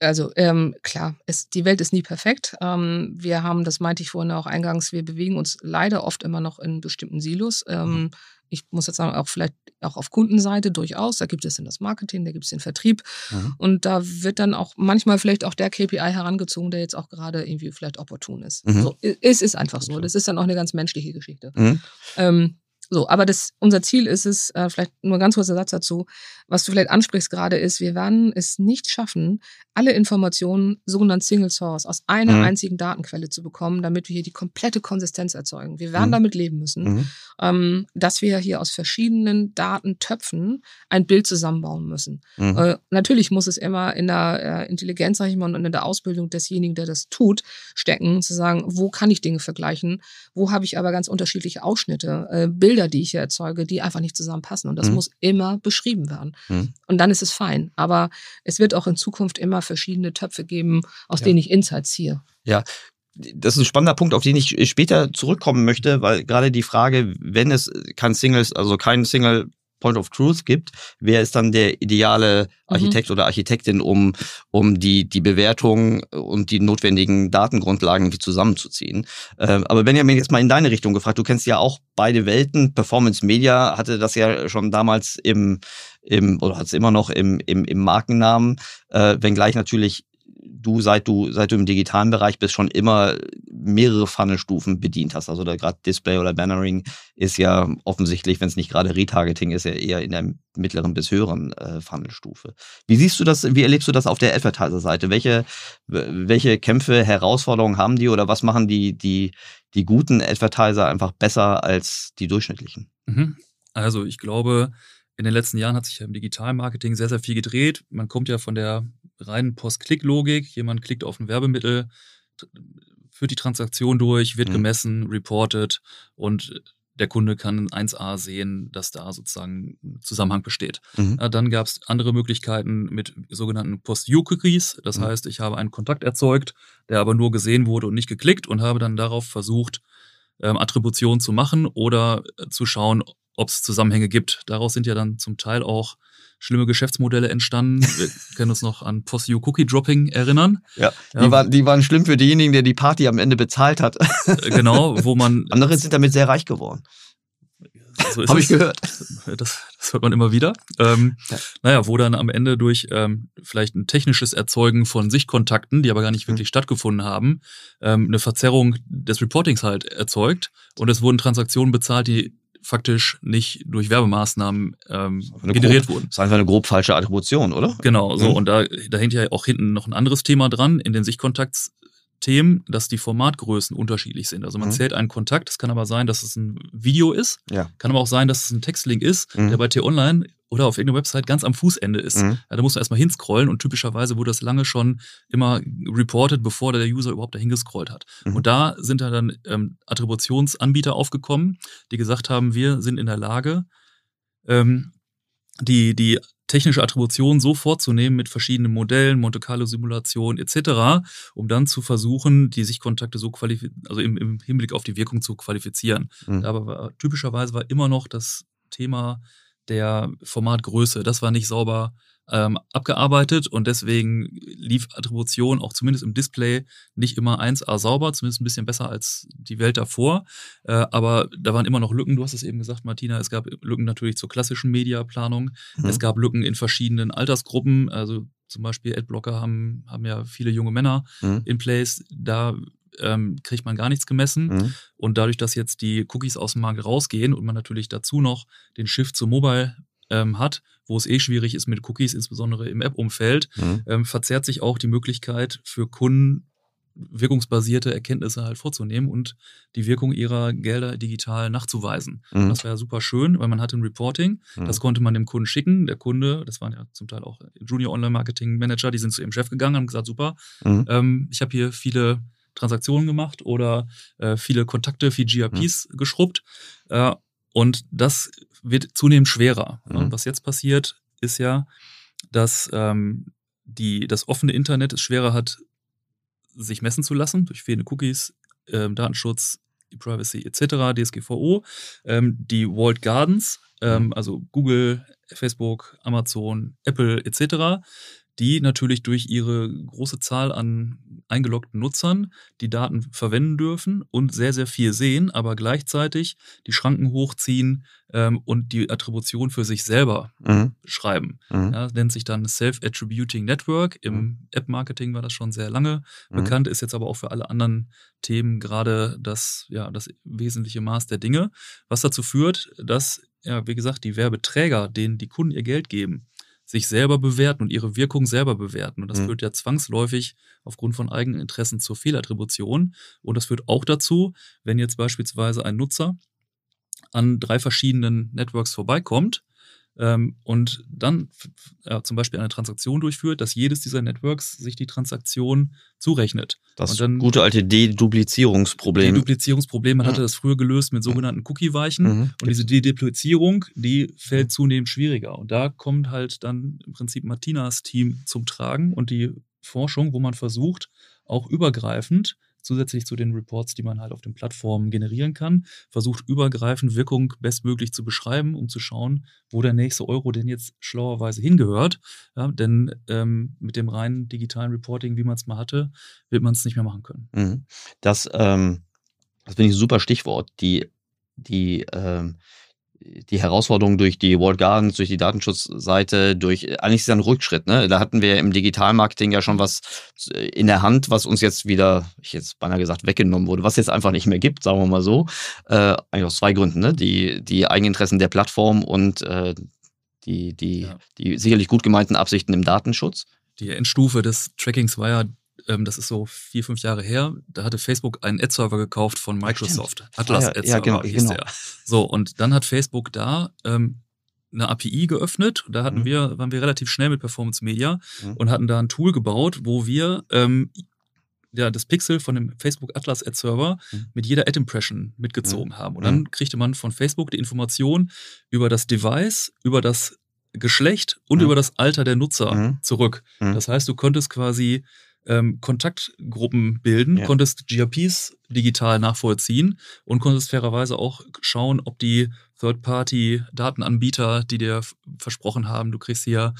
also ähm, klar, es, die Welt ist nie perfekt. Ähm, wir haben, das meinte ich vorhin auch eingangs, wir bewegen uns leider oft immer noch in bestimmten Silos. Ähm, mhm. Ich muss jetzt sagen, auch vielleicht auch auf Kundenseite durchaus. Da gibt es dann das Marketing, da gibt es den Vertrieb. Mhm. Und da wird dann auch manchmal vielleicht auch der KPI herangezogen, der jetzt auch gerade irgendwie vielleicht opportun ist. Mhm. So, es ist einfach so. Das ist dann auch eine ganz menschliche Geschichte. Mhm. Ähm, so, aber das, unser Ziel ist es, äh, vielleicht nur ein ganz kurzer Satz dazu, was du vielleicht ansprichst gerade ist, wir werden es nicht schaffen, alle Informationen, sogenannt Single Source, aus einer mhm. einzigen Datenquelle zu bekommen, damit wir hier die komplette Konsistenz erzeugen. Wir werden mhm. damit leben müssen, mhm. ähm, dass wir hier aus verschiedenen Datentöpfen ein Bild zusammenbauen müssen. Mhm. Äh, natürlich muss es immer in der äh, Intelligenz, sag ich mal, und in der Ausbildung desjenigen, der das tut, stecken, zu sagen, wo kann ich Dinge vergleichen, wo habe ich aber ganz unterschiedliche Ausschnitte, äh, Bilder, die ich hier erzeuge, die einfach nicht zusammenpassen. Und das mhm. muss immer beschrieben werden. Mhm. Und dann ist es fein. Aber es wird auch in Zukunft immer verschiedene Töpfe geben, aus ja. denen ich Insights ziehe.
Ja, das ist ein spannender Punkt, auf den ich später zurückkommen möchte, weil gerade die Frage, wenn es kein Singles, also kein Single Point of Truth gibt, wer ist dann der ideale mhm. Architekt mhm. oder Architektin, um, um die, die Bewertung und die notwendigen Datengrundlagen zusammenzuziehen. Ähm, aber Benjamin, jetzt mal in deine Richtung gefragt. Du kennst ja auch beide Welten. Performance Media hatte das ja schon damals im, im oder hat es immer noch im, im, im Markennamen, äh, wenngleich natürlich du, seit du, seit du im digitalen Bereich bist, schon immer mehrere Funnelstufen bedient hast. Also da gerade Display oder Bannering ist ja offensichtlich, wenn es nicht gerade Retargeting ist, ja eher in der mittleren bis höheren äh, Funnelstufe. Wie siehst du das, wie erlebst du das auf der Advertiser-Seite? Welche, welche Kämpfe, Herausforderungen haben die oder was machen die, die, die guten Advertiser einfach besser als die durchschnittlichen?
Mhm. Also ich glaube, in den letzten Jahren hat sich ja im Digitalmarketing sehr, sehr viel gedreht. Man kommt ja von der reinen Post-Klick-Logik. Jemand klickt auf ein Werbemittel, führt die Transaktion durch, wird mhm. gemessen, reported und der Kunde kann in 1a sehen, dass da sozusagen ein Zusammenhang besteht. Mhm. Dann gab es andere Möglichkeiten mit sogenannten Post-View-Cookies. Das mhm. heißt, ich habe einen Kontakt erzeugt, der aber nur gesehen wurde und nicht geklickt und habe dann darauf versucht, ähm, Attribution zu machen oder äh, zu schauen, ob es Zusammenhänge gibt. Daraus sind ja dann zum Teil auch schlimme Geschäftsmodelle entstanden. Wir können uns noch an Post-You Cookie Dropping erinnern.
Ja, die, ja. Waren, die waren schlimm für denjenigen, der die Party am Ende bezahlt hat.
Äh, genau, wo man.
Andere sind damit sehr reich geworden. So Habe ich gehört.
Das, das hört man immer wieder. Ähm,
Ja.
Naja, wo dann am Ende durch ähm, vielleicht ein technisches Erzeugen von Sichtkontakten, die aber gar
Mhm.
nicht wirklich stattgefunden haben, ähm, eine Verzerrung des Reportings halt erzeugt und es wurden Transaktionen bezahlt, die faktisch nicht durch Werbemaßnahmen ähm, generiert
grob,
wurden.
Das ist einfach eine grob falsche Attribution, oder?
Genau, so.
Mhm.
Und da, da hängt ja auch hinten noch ein anderes Thema dran in den Sichtkontaktsthemen, dass die Formatgrößen unterschiedlich sind. Also man
Mhm.
zählt einen Kontakt, es kann aber sein, dass es ein Video ist,
Ja.
kann aber auch sein, dass es ein Textlink ist,
Mhm.
der bei T-Online oder auf irgendeiner Website ganz am Fußende ist.
Mhm.
Ja, da muss man erstmal hinscrollen und typischerweise wurde das lange schon immer reported, bevor der User überhaupt dahin gescrollt hat.
Mhm.
Und da sind da dann ähm, Attributionsanbieter aufgekommen, die gesagt haben, wir sind in der Lage, ähm, die, die technische Attribution so vorzunehmen mit verschiedenen Modellen, Monte Carlo Simulationen etc., um dann zu versuchen, die Sichtkontakte so qualifizieren, also im, im Hinblick auf die Wirkung zu qualifizieren.
Mhm.
Aber war, typischerweise war immer noch das Thema der Formatgröße. Das war nicht sauber ähm, abgearbeitet und deswegen lief Attribution auch zumindest im Display nicht immer 1A sauber, zumindest ein bisschen besser als die Welt davor. Äh, aber da waren immer noch Lücken. Du hast es eben gesagt, Martina. Es gab Lücken natürlich zur klassischen Mediaplanung.
Mhm.
Es gab Lücken in verschiedenen Altersgruppen. Also zum Beispiel Adblocker haben, haben ja viele junge Männer
Mhm.
in Place. Da ähm, kriegt man gar nichts gemessen.
Mhm.
Und dadurch, dass jetzt die Cookies aus dem Markt rausgehen und man natürlich dazu noch den Shift zu Mobile ähm, hat, wo es eh schwierig ist mit Cookies, insbesondere im App-Umfeld,
Mhm.
ähm, verzerrt sich auch die Möglichkeit für Kunden, wirkungsbasierte Erkenntnisse halt vorzunehmen und die Wirkung ihrer Gelder digital nachzuweisen.
Mhm.
Das war ja super schön, weil man hatte ein Reporting,
Mhm.
das konnte man dem Kunden schicken. Der Kunde, das waren ja zum Teil auch Junior Online Marketing Manager, die sind zu ihrem Chef gegangen, haben gesagt, super,
Mhm.
ähm, ich habe hier viele Transaktionen gemacht oder äh, viele Kontakte, viel GRPs geschrubbt. Äh, und das wird zunehmend schwerer.
Mhm.
Was jetzt passiert, ist ja, dass ähm, die, das offene Internet es schwerer hat, sich messen zu lassen durch fehlende Cookies, ähm, Datenschutz, Privacy etc., DSGVO. Ähm, die Walled Gardens, ähm, also Google, Facebook, Amazon, Apple etc., die natürlich durch ihre große Zahl an eingeloggten Nutzern die Daten verwenden dürfen und sehr, sehr viel sehen, aber gleichzeitig die Schranken hochziehen ähm, und die Attribution für sich selber
Mhm.
schreiben.
Mhm.
Ja, nennt sich dann Self-Attributing Network. Im App-Marketing war das schon sehr lange
Mhm.
bekannt, ist jetzt aber auch für alle anderen Themen gerade das, ja, das wesentliche Maß der Dinge, was dazu führt, dass, ja, wie gesagt, die Werbeträger, denen die Kunden ihr Geld geben, sich selber bewerten und ihre Wirkung selber bewerten. Und das
Mhm.
führt ja zwangsläufig aufgrund von eigenen Interessen zur Fehlattribution. Und das führt auch dazu, wenn jetzt beispielsweise ein Nutzer an drei verschiedenen Networks vorbeikommt ähm, und dann ja, zum Beispiel eine Transaktion durchführt, dass jedes dieser Networks sich die Transaktion zurechnet.
Das
dann-
gute alte Deduplizierungsproblem.
Duplizierungsproblem, man
Mhm.
hatte das früher gelöst mit sogenannten Cookie-Weichen.
Mhm.
Und diese Deduplizierung, die fällt zunehmend schwieriger. Und da kommt halt dann im Prinzip Martinas Team zum Tragen und die Forschung, wo man versucht, auch übergreifend, zusätzlich zu den Reports, die man halt auf den Plattformen generieren kann, versucht übergreifend Wirkung bestmöglich zu beschreiben, um zu schauen, wo der nächste Euro denn jetzt schlauerweise hingehört. Ja, denn ähm, mit dem reinen digitalen Reporting, wie man es mal hatte, wird man es nicht mehr machen können.
Mhm. Das, ähm, das finde ich ein super Stichwort. Die, die, ähm, die Herausforderung durch die Walled Gardens, durch die Datenschutzseite, durch eigentlich ist es ja ein Rückschritt. Ne? Da hatten wir im Digitalmarketing ja schon was in der Hand, was uns jetzt wieder, ich jetzt beinahe gesagt, weggenommen wurde, was jetzt einfach nicht mehr gibt, sagen wir mal so. Äh, eigentlich aus zwei Gründen. Ne? Die, die Eigeninteressen der Plattform und äh, die, die,
Ja.
die sicherlich gut gemeinten Absichten im Datenschutz.
die Endstufe des Trackings war ja, ähm, das ist so vier, fünf Jahre her, da hatte Facebook einen Ad-Server gekauft von Microsoft. Atlas
Ah, ja, ja,
Ad-Server
genau,
hieß
genau.
der. So, und dann hat Facebook da ähm, eine API geöffnet. Da hatten
Mhm.
wir, waren wir relativ schnell mit Performance Media
Mhm.
und hatten da ein Tool gebaut, wo wir ähm, ja, das Pixel von dem Facebook Atlas Ad Server
Mhm.
mit jeder Ad Impression mitgezogen haben. Und dann kriegte man von Facebook die Information über das Device, über das Geschlecht und
Mhm.
über das Alter der Nutzer
Mhm.
zurück.
Mhm.
Das heißt, du konntest quasi ähm, Kontaktgruppen bilden,
Ja.
konntest GRPs digital nachvollziehen und konntest fairerweise auch schauen, ob die Third-Party-Datenanbieter, die dir versprochen haben, du kriegst hier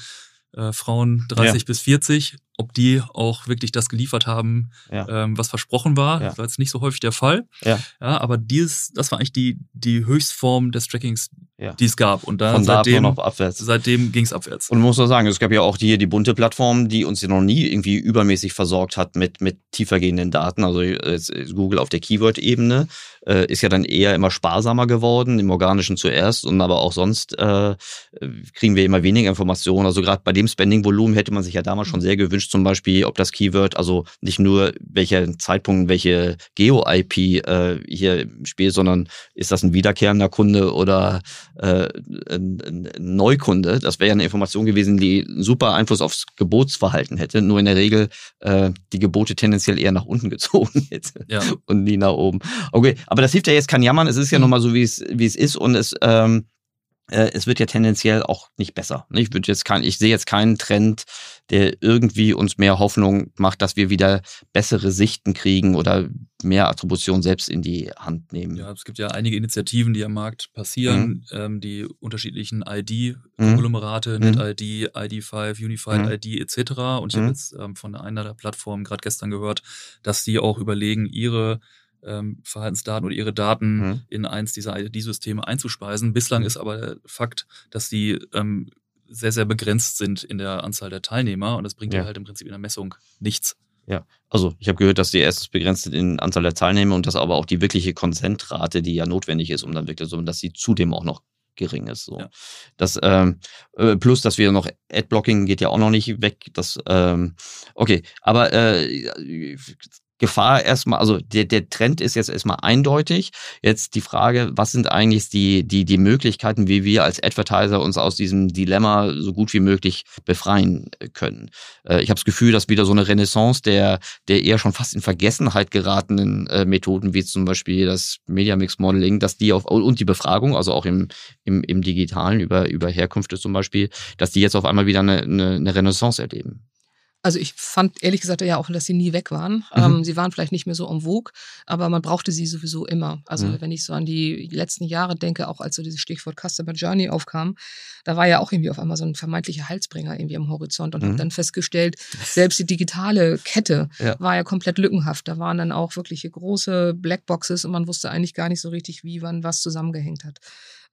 äh, Frauen 30 bis 40, ob die auch wirklich das geliefert haben,
Ja.
ähm, was versprochen war.
Ja.
Das war jetzt nicht so häufig der Fall.
Ja.
Ja, aber dieses, das war eigentlich die, die Höchstform des Trackings, die es gab. Und da
Von da
seitdem,
nur noch abwärts.
seitdem ging es abwärts.
Und man muss auch sagen, es gab ja auch hier die bunte Plattform, die uns ja noch nie irgendwie übermäßig versorgt hat mit, mit tiefergehenden Daten. Also Google auf der Keyword-Ebene äh, ist ja dann eher immer sparsamer geworden, im Organischen zuerst und aber auch sonst äh, kriegen wir immer weniger Informationen. Also gerade bei dem Spending-Volumen hätte man sich ja damals schon sehr gewünscht, zum Beispiel, ob das Keyword, also nicht nur welcher Zeitpunkt, welche Geo-IP äh, hier spielt, sondern ist das ein wiederkehrender Kunde oder äh, ein, ein Neukunde? Das wäre ja eine Information gewesen, die einen super Einfluss aufs Gebotsverhalten hätte. Nur in der Regel äh, die Gebote tendenziell eher nach unten gezogen hätte
Ja.
und nie nach oben. Okay, aber das hilft ja jetzt kein Jammern. Es ist ja nun mal so, wie es, wie es ist und es, ähm, äh, es wird ja tendenziell auch nicht besser. ne? Ich würde jetzt kein, ich sehe jetzt keinen Trend, der irgendwie uns mehr Hoffnung macht, dass wir wieder bessere Sichten kriegen oder mehr Attribution selbst in die Hand nehmen.
Ja, es gibt ja einige Initiativen, die am Markt passieren,
Mhm.
ähm, die unterschiedlichen ID-Konglomerate,
Mhm.
NetID, ID5, Unified
Mhm.
ID etc. Und ich
Mhm.
habe jetzt ähm, von einer der Plattformen gerade gestern gehört, dass die auch überlegen, ihre ähm, Verhaltensdaten oder ihre Daten
Mhm.
in eins dieser ID-Systeme einzuspeisen. Bislang
Mhm.
ist aber der Fakt, dass die ähm, sehr, sehr begrenzt sind in der Anzahl der Teilnehmer und das bringt
Ja.
halt im Prinzip in der Messung nichts.
Also ich habe gehört, dass die erstens begrenzt sind in Anzahl der Teilnehmer und dass aber auch die wirkliche Konsentrate, die ja notwendig ist, um dann wirklich so, dass sie zudem auch noch gering ist. So.
Ja.
Das ähm, äh, plus, dass wir noch Adblocking geht ja auch noch nicht weg. Das ähm, okay, aber äh, Gefahr erstmal, also der, der Trend ist jetzt erstmal eindeutig. Jetzt die Frage, was sind eigentlich die, die, die Möglichkeiten, wie wir als Advertiser uns aus diesem Dilemma so gut wie möglich befreien äh, können. Äh, ich habe das Gefühl, dass wieder so eine Renaissance der, der eher schon fast in Vergessenheit geratenen äh, Methoden, wie zum Beispiel das Media Mix Modeling, dass die auf, und die Befragung, also auch im, im, im Digitalen über, über Herkünfte zum Beispiel, dass die jetzt auf einmal wieder eine, eine, eine Renaissance erleben.
Also ich fand ehrlich gesagt ja auch, dass sie nie weg waren.
Mhm.
Ähm, sie waren vielleicht nicht mehr so en vogue, aber man brauchte sie sowieso immer. Also
Mhm.
wenn ich so an die letzten Jahre denke, auch als so dieses Stichwort Customer Journey aufkam, da war ja auch irgendwie auf einmal so ein vermeintlicher Heilsbringer irgendwie am Horizont und
Mhm.
habe dann festgestellt, selbst die digitale Kette
Ja.
war ja komplett lückenhaft. Da waren dann auch wirkliche große Blackboxes und man wusste eigentlich gar nicht so richtig, wie wann was zusammengehängt hat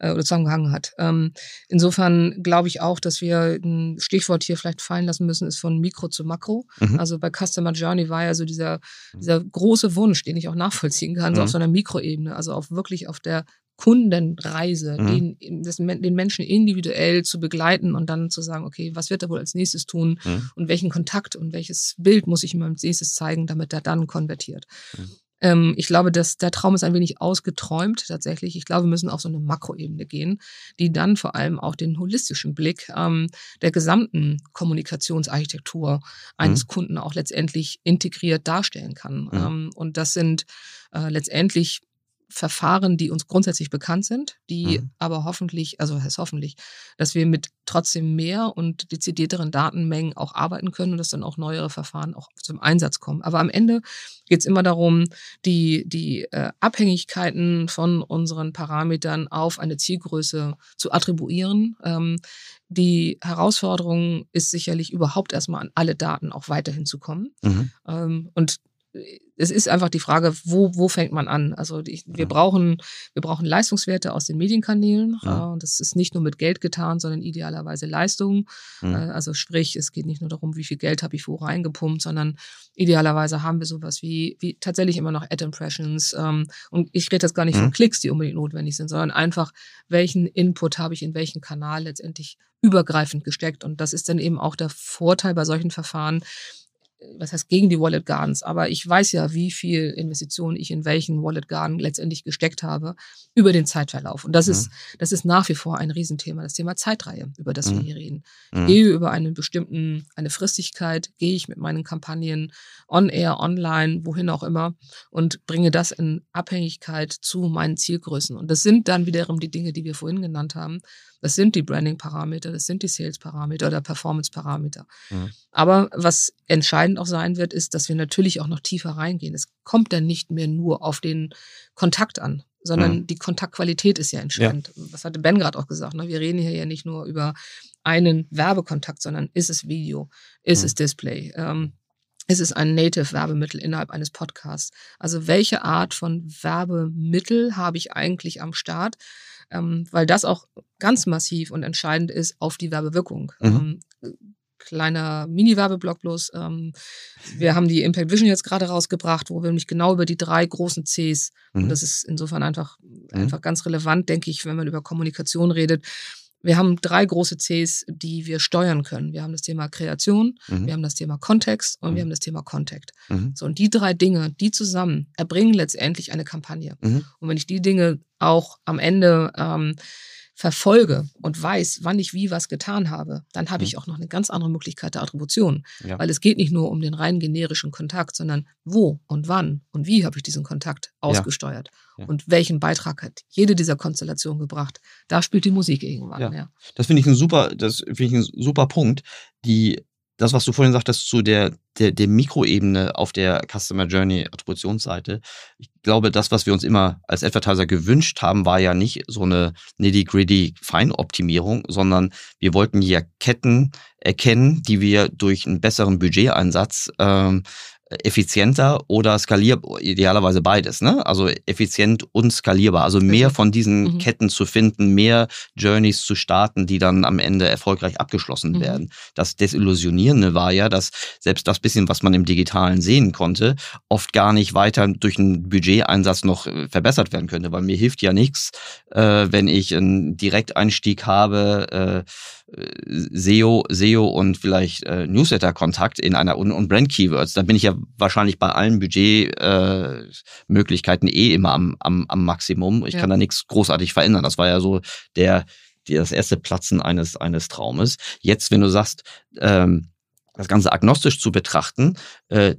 äh, oder zusammengehangen hat. Ähm, insofern glaube ich auch, dass wir ein Stichwort hier vielleicht fallen lassen müssen, ist von Mikro zu Makro.
Mhm.
Also bei Customer Journey war ja so dieser, dieser große Wunsch, den ich auch nachvollziehen kann, so
Mhm.
auf so einer Mikroebene, also auch wirklich auf der Kundenreise,
Mhm.
den, das, den Menschen individuell zu begleiten und dann zu sagen, okay, was wird er wohl als nächstes tun
Mhm.
und welchen Kontakt und welches Bild muss ich ihm als nächstes zeigen, damit er dann konvertiert.
Mhm.
Ähm, ich glaube, dass der Traum ist ein wenig ausgeträumt tatsächlich. Ich glaube, wir müssen auf so eine Makroebene gehen, die dann vor allem auch den holistischen Blick ähm, der gesamten Kommunikationsarchitektur eines Kunden auch letztendlich integriert darstellen kann.
Mhm.
Ähm, und das sind äh, letztendlich Verfahren, die uns grundsätzlich bekannt sind, die
Mhm.
aber hoffentlich, also heißt hoffentlich, dass wir mit trotzdem mehr und dezidierteren Datenmengen auch arbeiten können und dass dann auch neuere Verfahren auch zum Einsatz kommen. Aber am Ende geht es immer darum, die, die äh, Abhängigkeiten von unseren Parametern auf eine Zielgröße zu attribuieren. Ähm, die Herausforderung ist sicherlich überhaupt erstmal an alle Daten auch weiterhin zu kommen.
Mhm.
Ähm, und es ist einfach die Frage, wo, wo fängt man an? Also die, wir,
Ja.
brauchen, wir brauchen Leistungswerte aus den Medienkanälen.
Ja.
Äh, und das ist nicht nur mit Geld getan, sondern idealerweise Leistung.
Mhm.
Äh, also sprich, es geht nicht nur darum, wie viel Geld habe ich wo reingepumpt, sondern idealerweise haben wir sowas wie, wie tatsächlich immer noch Ad-Impressions. Ähm, und ich rede jetzt gar nicht
Mhm.
von Klicks, die unbedingt notwendig sind, sondern einfach, welchen Input habe ich in welchen Kanal letztendlich übergreifend gesteckt. Und das ist dann eben auch der Vorteil bei solchen Verfahren, was heißt gegen die Wallet Gardens, aber ich weiß ja, wie viel Investitionen ich in welchen Wallet Garden letztendlich gesteckt habe über den Zeitverlauf. Und das
Mhm.
ist, das ist nach wie vor ein Riesenthema, das Thema Zeitreihe, über das wir
Mhm.
hier reden.
Mhm.
Gehe über einen bestimmten, eine Fristigkeit, gehe ich mit meinen Kampagnen on air, online, wohin auch immer und bringe das in Abhängigkeit zu meinen Zielgrößen. Und das sind dann wiederum die Dinge, die wir vorhin genannt haben. Das sind die Branding-Parameter, das sind die Sales-Parameter oder Performance-Parameter.
Mhm.
Aber was entscheidend auch sein wird, ist, dass wir natürlich auch noch tiefer reingehen. Es kommt dann nicht mehr nur auf den Kontakt an, sondern
Mhm.
die Kontaktqualität ist ja entscheidend. Das hatte Ben gerade auch gesagt. Ne? Wir reden hier ja nicht nur über einen Werbekontakt, sondern ist es Video, ist
Mhm.
es Display, ähm, ist es ein Native-Werbemittel innerhalb eines Podcasts? Also welche Art von Werbemittel habe ich eigentlich am Start? ähm, weil das auch ganz massiv und entscheidend ist auf die Werbewirkung.
Mhm.
Ähm, kleiner Mini-Werbeblock bloß. Ähm, wir haben die Impact Vision jetzt gerade rausgebracht, wo wir nämlich genau über die drei großen Cs,
Mhm.
und das ist insofern einfach, einfach ganz relevant, denke ich, wenn man über Kommunikation redet. Wir haben drei große Cs, die wir steuern können. Wir haben das Thema Kreation,
Mhm.
wir haben das Thema Kontext und
Mhm.
wir haben das Thema Contact.
Mhm.
So, und die drei Dinge, die zusammen erbringen letztendlich eine Kampagne.
Mhm.
Und wenn ich die Dinge auch am Ende ähm, verfolge und weiß, wann ich wie was getan habe, dann habe ich auch noch eine ganz andere Möglichkeit der Attribution.
Mhm. Ja.
Weil es geht nicht nur um den rein generischen Kontakt, sondern wo und wann und wie habe ich diesen Kontakt ausgesteuert
Ja.
und welchen Beitrag hat jede dieser Konstellationen gebracht. Da spielt die Musik irgendwann.
Ja.
Ja.
Das finde ich ein super, das finde ich ein super Punkt. Die, das, was du vorhin sagtest zu der, der, der Mikroebene auf der Customer Journey Attributionsseite. Ich glaube, das, was wir uns immer als Advertiser gewünscht haben, war ja nicht so eine nitty-gritty Feinoptimierung, sondern wir wollten ja Ketten erkennen, die wir durch einen besseren Budgeteinsatz ähm, effizienter oder skalierbar, idealerweise beides, ne? Also effizient und skalierbar. Also mehr
Richtig.
von diesen
Mhm.
Ketten zu finden, mehr Journeys zu starten, die dann am Ende erfolgreich abgeschlossen
Mhm.
werden. Das Desillusionierende war ja, dass selbst das bisschen, was man im Digitalen sehen konnte, oft gar nicht weiter durch einen Budgeteinsatz noch äh, verbessert werden könnte, weil mir hilft ja nichts, äh, wenn ich einen Direkteinstieg habe, äh, SEO, SEO und vielleicht äh, Newsletter-Kontakt in einer und, und Brand-Keywords. Da bin ich ja wahrscheinlich bei allen Budgetmöglichkeiten äh, eh immer am, am, am Maximum. Ich
Ja.
kann da nichts großartig verändern. Das war ja so der, die, das erste Platzen eines, eines Traumes. Jetzt, wenn du sagst, ähm, das Ganze agnostisch zu betrachten, äh,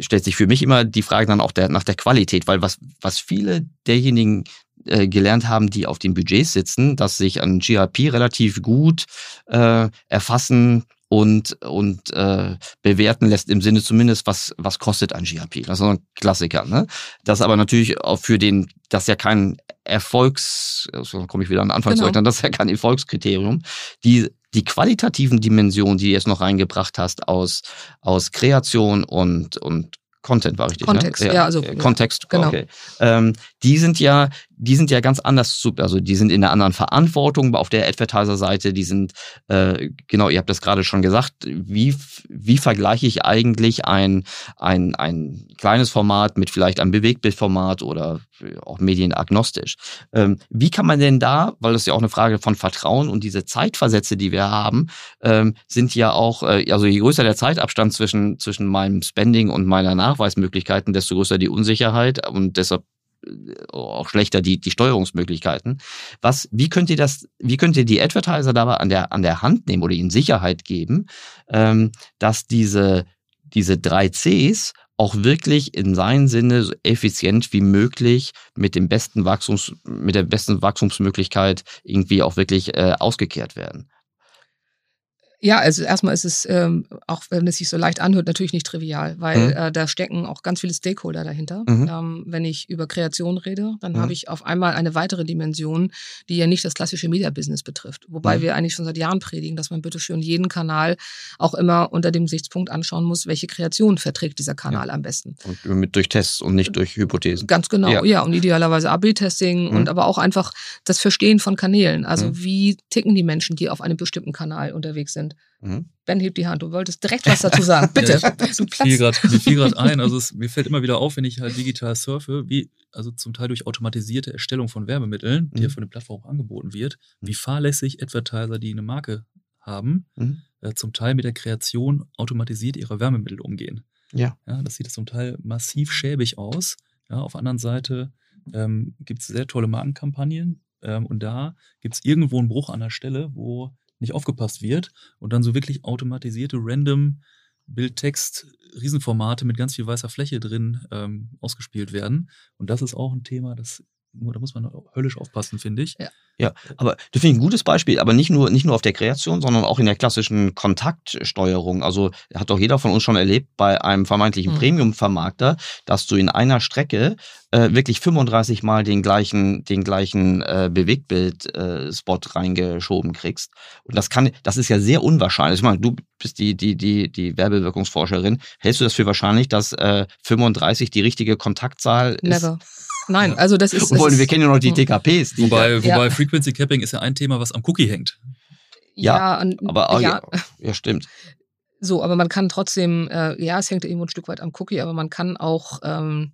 stellt sich für mich immer die Frage dann auch der, nach der Qualität, weil was, was viele derjenigen äh, gelernt haben, die auf den Budgets sitzen, dass sich ein GRP relativ gut äh, erfassen und, und äh, bewerten lässt im Sinne zumindest, was, was kostet ein GRP. Das ist so ein Klassiker. Ne? Das aber natürlich auch für den, das ist ja kein Erfolgs, so komme ich wieder an den Anfang
Genau.
zurück, das ist ja kein Erfolgskriterium. Die, die qualitativen Dimensionen, die du jetzt noch reingebracht hast aus, aus Kreation und, und Content war richtig,
Kontext,
ne?
ja, also,
äh,
ja,
Kontext,
genau.
okay. Ähm, die sind ja, die sind ja ganz anders zu, also die sind in einer anderen Verantwortung auf der Advertiser-Seite, die sind, äh, genau, ihr habt das gerade schon gesagt, wie, wie vergleiche ich eigentlich ein, ein, ein kleines Format mit vielleicht einem Bewegtbildformat oder auch medienagnostisch? Ähm, wie kann man denn da, weil das ist ja auch eine Frage von Vertrauen und diese Zeitversätze, die wir haben, ähm, sind ja auch, äh, also je größer der Zeitabstand zwischen, zwischen meinem Spending und meiner Nachweismöglichkeiten, desto größer die Unsicherheit und deshalb auch schlechter die, die Steuerungsmöglichkeiten. Was, wie könnt ihr das, wie könnt ihr die Advertiser dabei an der, an der Hand nehmen oder ihnen Sicherheit geben, ähm, dass diese, diese drei Cs auch wirklich in seinem Sinne so effizient wie möglich mit dem besten Wachstums, mit der besten Wachstumsmöglichkeit irgendwie auch wirklich äh, ausgekehrt werden.
Ja, also erstmal ist es, ähm, auch wenn es sich so leicht anhört, natürlich nicht trivial, weil
Mhm.
äh, da stecken auch ganz viele Stakeholder dahinter.
Mhm.
Ähm, wenn ich über Kreation rede, dann
Mhm.
habe ich auf einmal eine weitere Dimension, die ja nicht das klassische Media-Business betrifft. Wobei
Mhm.
wir eigentlich schon seit Jahren predigen, dass man bitte schön jeden Kanal auch immer unter dem Gesichtspunkt anschauen muss, welche Kreation verträgt dieser Kanal am besten.
Und mit durch Tests und nicht durch Hypothesen.
Ganz genau,
Ja.
ja. und idealerweise AB-Testing
Mhm.
und aber auch einfach das Verstehen von Kanälen. Also
Mhm.
wie ticken die Menschen, die auf einem bestimmten Kanal unterwegs sind.
Mhm.
Ben hebt die Hand, du wolltest direkt was dazu sagen. Bitte.
Ja,
du
ich fiel grad, mir fiel gerade ein, also es, mir fällt immer wieder auf, wenn ich halt digital surfe, wie, also zum Teil durch automatisierte Erstellung von Werbemitteln, die
Mhm.
ja von den Plattformen auch angeboten wird, wie fahrlässig Advertiser, die eine Marke haben,
Mhm.
äh, zum Teil mit der Kreation automatisiert ihrer Werbemittel umgehen.
Ja.
Ja, das sieht zum Teil massiv schäbig aus. Ja, auf der anderen Seite ähm, gibt es sehr tolle Markenkampagnen ähm, und da gibt es irgendwo einen Bruch an der Stelle, wo nicht aufgepasst wird und dann so wirklich automatisierte random Bildtext Riesenformate mit ganz viel weißer Fläche drin ähm, ausgespielt werden. Und das ist auch ein Thema, das da muss man höllisch aufpassen, finde ich.
Ja.
Ja, aber das finde ich ein gutes Beispiel, aber nicht nur, nicht nur auf der Kreation, sondern auch in der klassischen Kontaktsteuerung. Also hat doch jeder von uns schon erlebt bei einem vermeintlichen
Mhm.
Premium-Vermarkter, dass du in einer Strecke äh, wirklich 35 Mal den gleichen, den gleichen äh, Bewegtbild-Spot reingeschoben kriegst. Und das kann, das ist ja sehr unwahrscheinlich. Ich meine, du bist die, die, die, die Werbewirkungsforscherin. Hältst du das für wahrscheinlich, dass äh, 35 die richtige Kontaktzahl ist?
Never. Nein, also das ist.
Obwohl,
das
wir kennen ja noch die TKPs. Die
Wobei,
Ja.
wobei Frequency Capping ist ja ein Thema, was am Cookie hängt.
Ja,
und,
aber
ja,
ja. ja, stimmt.
so, aber man kann trotzdem, äh, ja, es hängt irgendwo ein Stück weit am Cookie, aber man kann auch, ähm,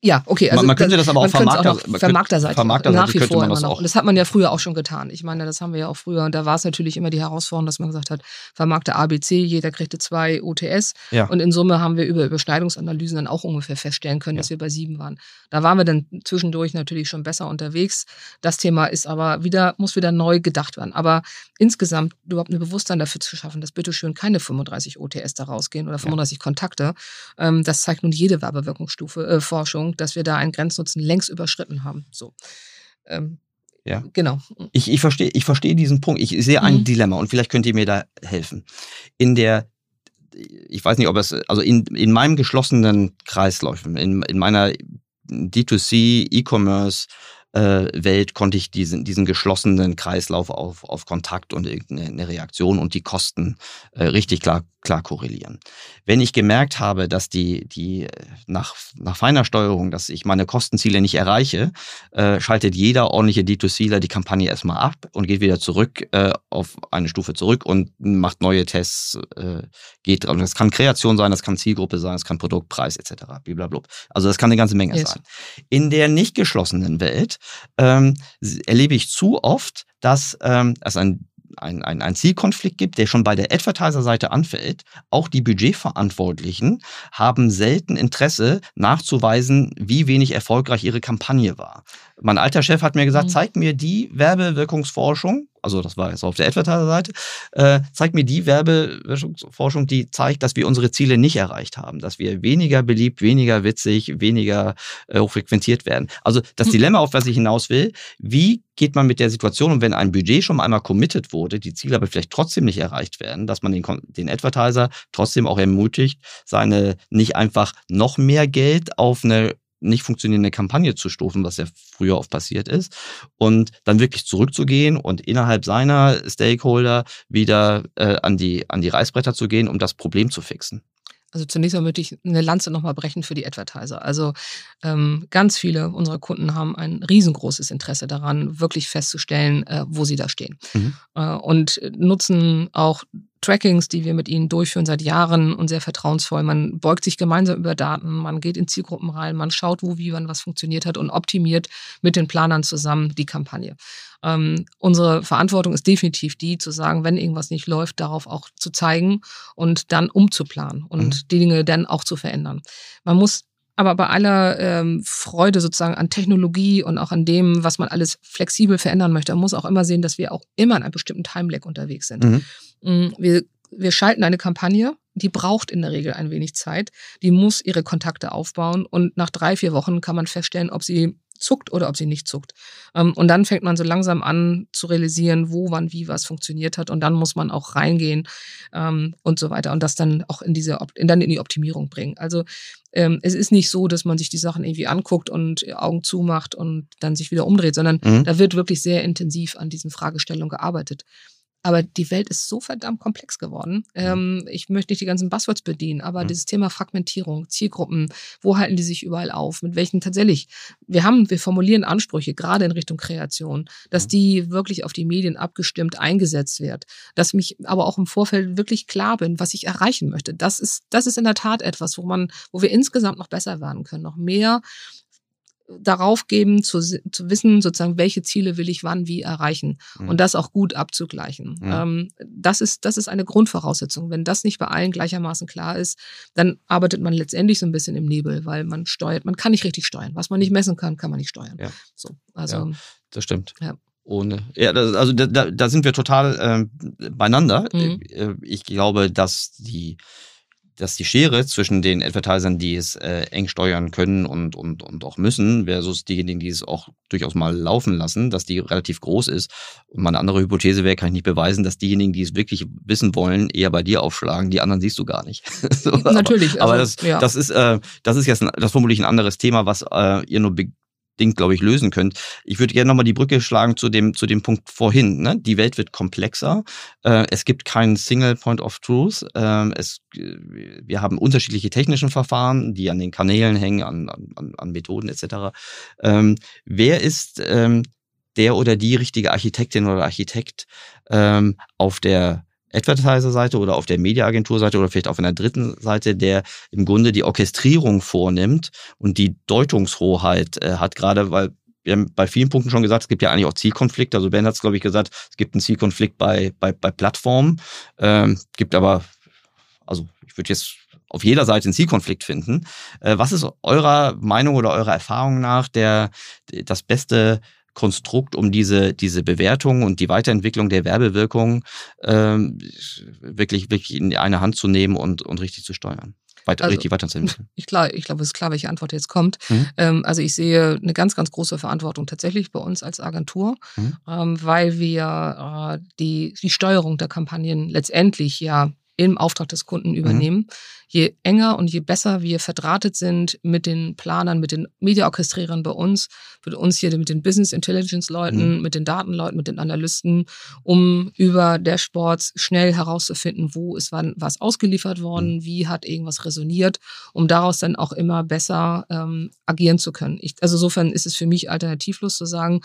ja, okay. Also
man, man könnte das aber auch Vermarkter,
Vermarkterseite,
Vermarkterseite
nach wie vor immer
das
noch. Und das hat man ja früher auch schon getan. Ich meine, das haben wir ja auch früher. Und da war es natürlich immer die Herausforderung, dass man gesagt hat, Vermarkter ABC, jeder kriegte zwei OTS.
Ja.
Und in Summe haben wir über Überschneidungsanalysen dann auch ungefähr feststellen können,
Ja.
dass wir bei sieben waren. Da waren wir dann zwischendurch natürlich schon besser unterwegs. Das Thema ist aber wieder, muss wieder neu gedacht werden. Aber insgesamt überhaupt ein Bewusstsein dafür zu schaffen, dass bitteschön keine 35 OTS da rausgehen oder 35 Kontakte, ähm, das zeigt nun jede Werbewirkungsstufe, äh, Forschung, dass wir da einen Grenznutzen längst überschritten haben. So. Ähm,
Ja.
Genau.
Ich, ich verstehe ich verstehe diesen Punkt. Ich sehe ein
Mhm.
Dilemma und vielleicht könnt ihr mir da helfen. In der, ich weiß nicht, ob es, also in, in meinem geschlossenen Kreisläufen, in, in meiner D2C E-Commerce äh, Welt konnte ich diesen, diesen geschlossenen Kreislauf auf, auf Kontakt und irgendeine Reaktion und die Kosten äh, richtig klar, klar korrelieren. Wenn ich gemerkt habe, dass die, die äh, nach, nach feiner Steuerung, dass ich meine Kostenziele nicht erreiche, äh, schaltet jeder ordentliche D2Cler die Kampagne erstmal ab und geht wieder zurück äh, auf eine Stufe zurück und macht neue Tests, äh, geht dran. Das kann Kreation sein, das kann Zielgruppe sein, das kann Produktpreis etc. Blablabla. Also das kann eine ganze Menge
Yes.
sein. In der nicht geschlossenen Welt ähm, erlebe ich zu oft, dass ähm, es ein ein, ein, ein Zielkonflikt gibt, der schon bei der Advertiser-Seite anfällt. Auch die Budgetverantwortlichen haben selten Interesse nachzuweisen, wie wenig erfolgreich ihre Kampagne war. Mein alter Chef hat mir gesagt,
Mhm.
zeig mir die Werbewirkungsforschung, also das war jetzt auf der Advertiser-Seite, äh, zeig mir die Werbewirkungsforschung, die zeigt, dass wir unsere Ziele nicht erreicht haben, dass wir weniger beliebt, weniger witzig, weniger äh, hochfrequentiert werden. Also das
Mhm.
Dilemma, auf was ich hinaus will, wie geht man mit der Situation um, wenn ein Budget schon einmal committed wurde, die Ziele aber vielleicht trotzdem nicht erreicht werden, dass man den, den Advertiser trotzdem auch ermutigt, seine nicht einfach noch mehr Geld auf eine nicht funktionierende Kampagne zu stufen, was ja früher oft passiert ist, und dann wirklich zurückzugehen und innerhalb seiner Stakeholder wieder äh, an, die, an die Reißbretter zu gehen, um das Problem zu fixen.
Also zunächst mal möchte ich eine Lanze nochmal brechen für die Advertiser. Also ähm, ganz viele unserer Kunden haben ein riesengroßes Interesse daran, wirklich festzustellen, äh, wo sie da stehen.
Mhm.
Äh, und nutzen auch Trackings, die wir mit ihnen durchführen seit Jahren und sehr vertrauensvoll. Man beugt sich gemeinsam über Daten, man geht in Zielgruppen rein, man schaut, wo, wie, wann was funktioniert hat und optimiert mit den Planern zusammen die Kampagne. Ähm, unsere Verantwortung ist definitiv die, zu sagen, wenn irgendwas nicht läuft, darauf auch zu zeigen und dann umzuplanen und die Dinge dann auch zu verändern. Man muss aber bei aller ähm, Freude sozusagen an Technologie und auch an dem, was man alles flexibel verändern möchte, man muss auch immer sehen, dass wir auch immer in einem bestimmten Timelag unterwegs sind.
Mhm.
Mm, Wir, wir schalten eine Kampagne, die braucht in der Regel ein wenig Zeit, die muss ihre Kontakte aufbauen und nach drei, vier Wochen kann man feststellen, ob sie zuckt oder ob sie nicht zuckt. Ähm, Und dann fängt man so langsam an zu realisieren, wo, wann, wie was funktioniert hat und dann muss man auch reingehen ähm, und so weiter und das dann auch in diese, dann in die Optimierung bringen. Also ähm, es ist nicht so, dass man sich die Sachen irgendwie anguckt und Augen zumacht und dann sich wieder umdreht, sondern
Mhm.
da wird wirklich sehr intensiv an diesen Fragestellungen gearbeitet. Aber die Welt ist so verdammt komplex geworden. Ähm, ich möchte nicht die ganzen Buzzwords bedienen, aber
Mhm.
dieses Thema Fragmentierung, Zielgruppen, wo halten die sich überall auf? Mit welchen tatsächlich? Wir haben, wir formulieren Ansprüche, gerade in Richtung Kreation, dass
Mhm.
die wirklich auf die Medien abgestimmt eingesetzt wird. Dass mich aber auch im Vorfeld wirklich klar bin, was ich erreichen möchte. Das ist, das ist in der Tat etwas, wo man, wo wir insgesamt noch besser werden können, noch mehr darauf geben, zu, zu wissen, sozusagen, welche Ziele will ich wann wie erreichen
Mhm.
und das auch gut abzugleichen.
Mhm.
Ähm, das, ist, das ist eine Grundvoraussetzung. Wenn das nicht bei allen gleichermaßen klar ist, dann arbeitet man letztendlich so ein bisschen im Nebel, weil man steuert, man kann nicht richtig steuern. Was man nicht messen kann, kann man nicht steuern.
Ja.
So, also
Das stimmt.
Ja.
Ohne. Ja, das, also da, da, sind wir total ähm, beieinander.
Mhm.
Äh, Ich glaube, dass die, dass die Schere zwischen den Advertisern, die es äh, eng steuern können und, und, und auch müssen, versus diejenigen, die es auch durchaus mal laufen lassen, dass die relativ groß ist. Und meine andere Hypothese wäre, kann ich nicht beweisen, dass diejenigen, die es wirklich wissen wollen, eher bei dir aufschlagen. Die anderen siehst du gar nicht. so, aber-
natürlich.
aber
also,
das,
ja.
das ist, äh, das ist jetzt, ein, das ist vermutlich ein anderes Thema, was äh, ihr nur Ding, glaube ich, lösen könnt. Ich würde gerne nochmal die Brücke schlagen zu dem, zu dem Punkt vorhin. Ne? Die Welt wird komplexer. Äh, es gibt keinen Single Point of Truth. Äh, es, wir haben unterschiedliche technische Verfahren, die an den Kanälen hängen, an, an, an Methoden etc. Ähm, wer ist ähm, der oder die richtige Architektin oder Architekt ähm, auf der Advertiser-Seite oder auf der Mediaagentur-Seite oder vielleicht auf einer dritten Seite, der im Grunde die Orchestrierung vornimmt und die Deutungshoheit äh, hat, gerade weil wir haben bei vielen Punkten schon gesagt, es gibt ja eigentlich auch Zielkonflikte. Also Ben hat es, glaube ich, gesagt, es gibt einen Zielkonflikt bei, bei, bei Plattformen, ähm, gibt aber, also ich würde jetzt auf jeder Seite einen Zielkonflikt finden. Äh, was ist eurer Meinung oder eurer Erfahrung nach der, das beste Konstrukt, um diese, diese Bewertung und die Weiterentwicklung der Werbewirkung ähm, wirklich, wirklich in eine Hand zu nehmen und, und richtig zu steuern. Weiter, also, richtig weiterzuentwickeln.
Ich, klar, ich glaube, es ist klar, welche Antwort jetzt kommt. Mhm. Ähm, also ich sehe eine ganz, ganz große Verantwortung tatsächlich bei uns als Agentur, mhm. ähm, weil wir äh, die, die Steuerung der Kampagnen letztendlich ja im Auftrag des Kunden mhm. übernehmen. Mhm je enger und je besser wir verdrahtet sind mit den Planern, mit den Mediaorchestrierern bei uns, mit uns hier mit den Business Intelligence Leuten, mhm. mit den Datenleuten, mit den Analysten, um über Dashboards schnell herauszufinden, wo ist wann was ausgeliefert worden, mhm. wie hat irgendwas resoniert, um daraus dann auch immer besser ähm, agieren zu können. Ich, also insofern ist es für mich alternativlos zu sagen,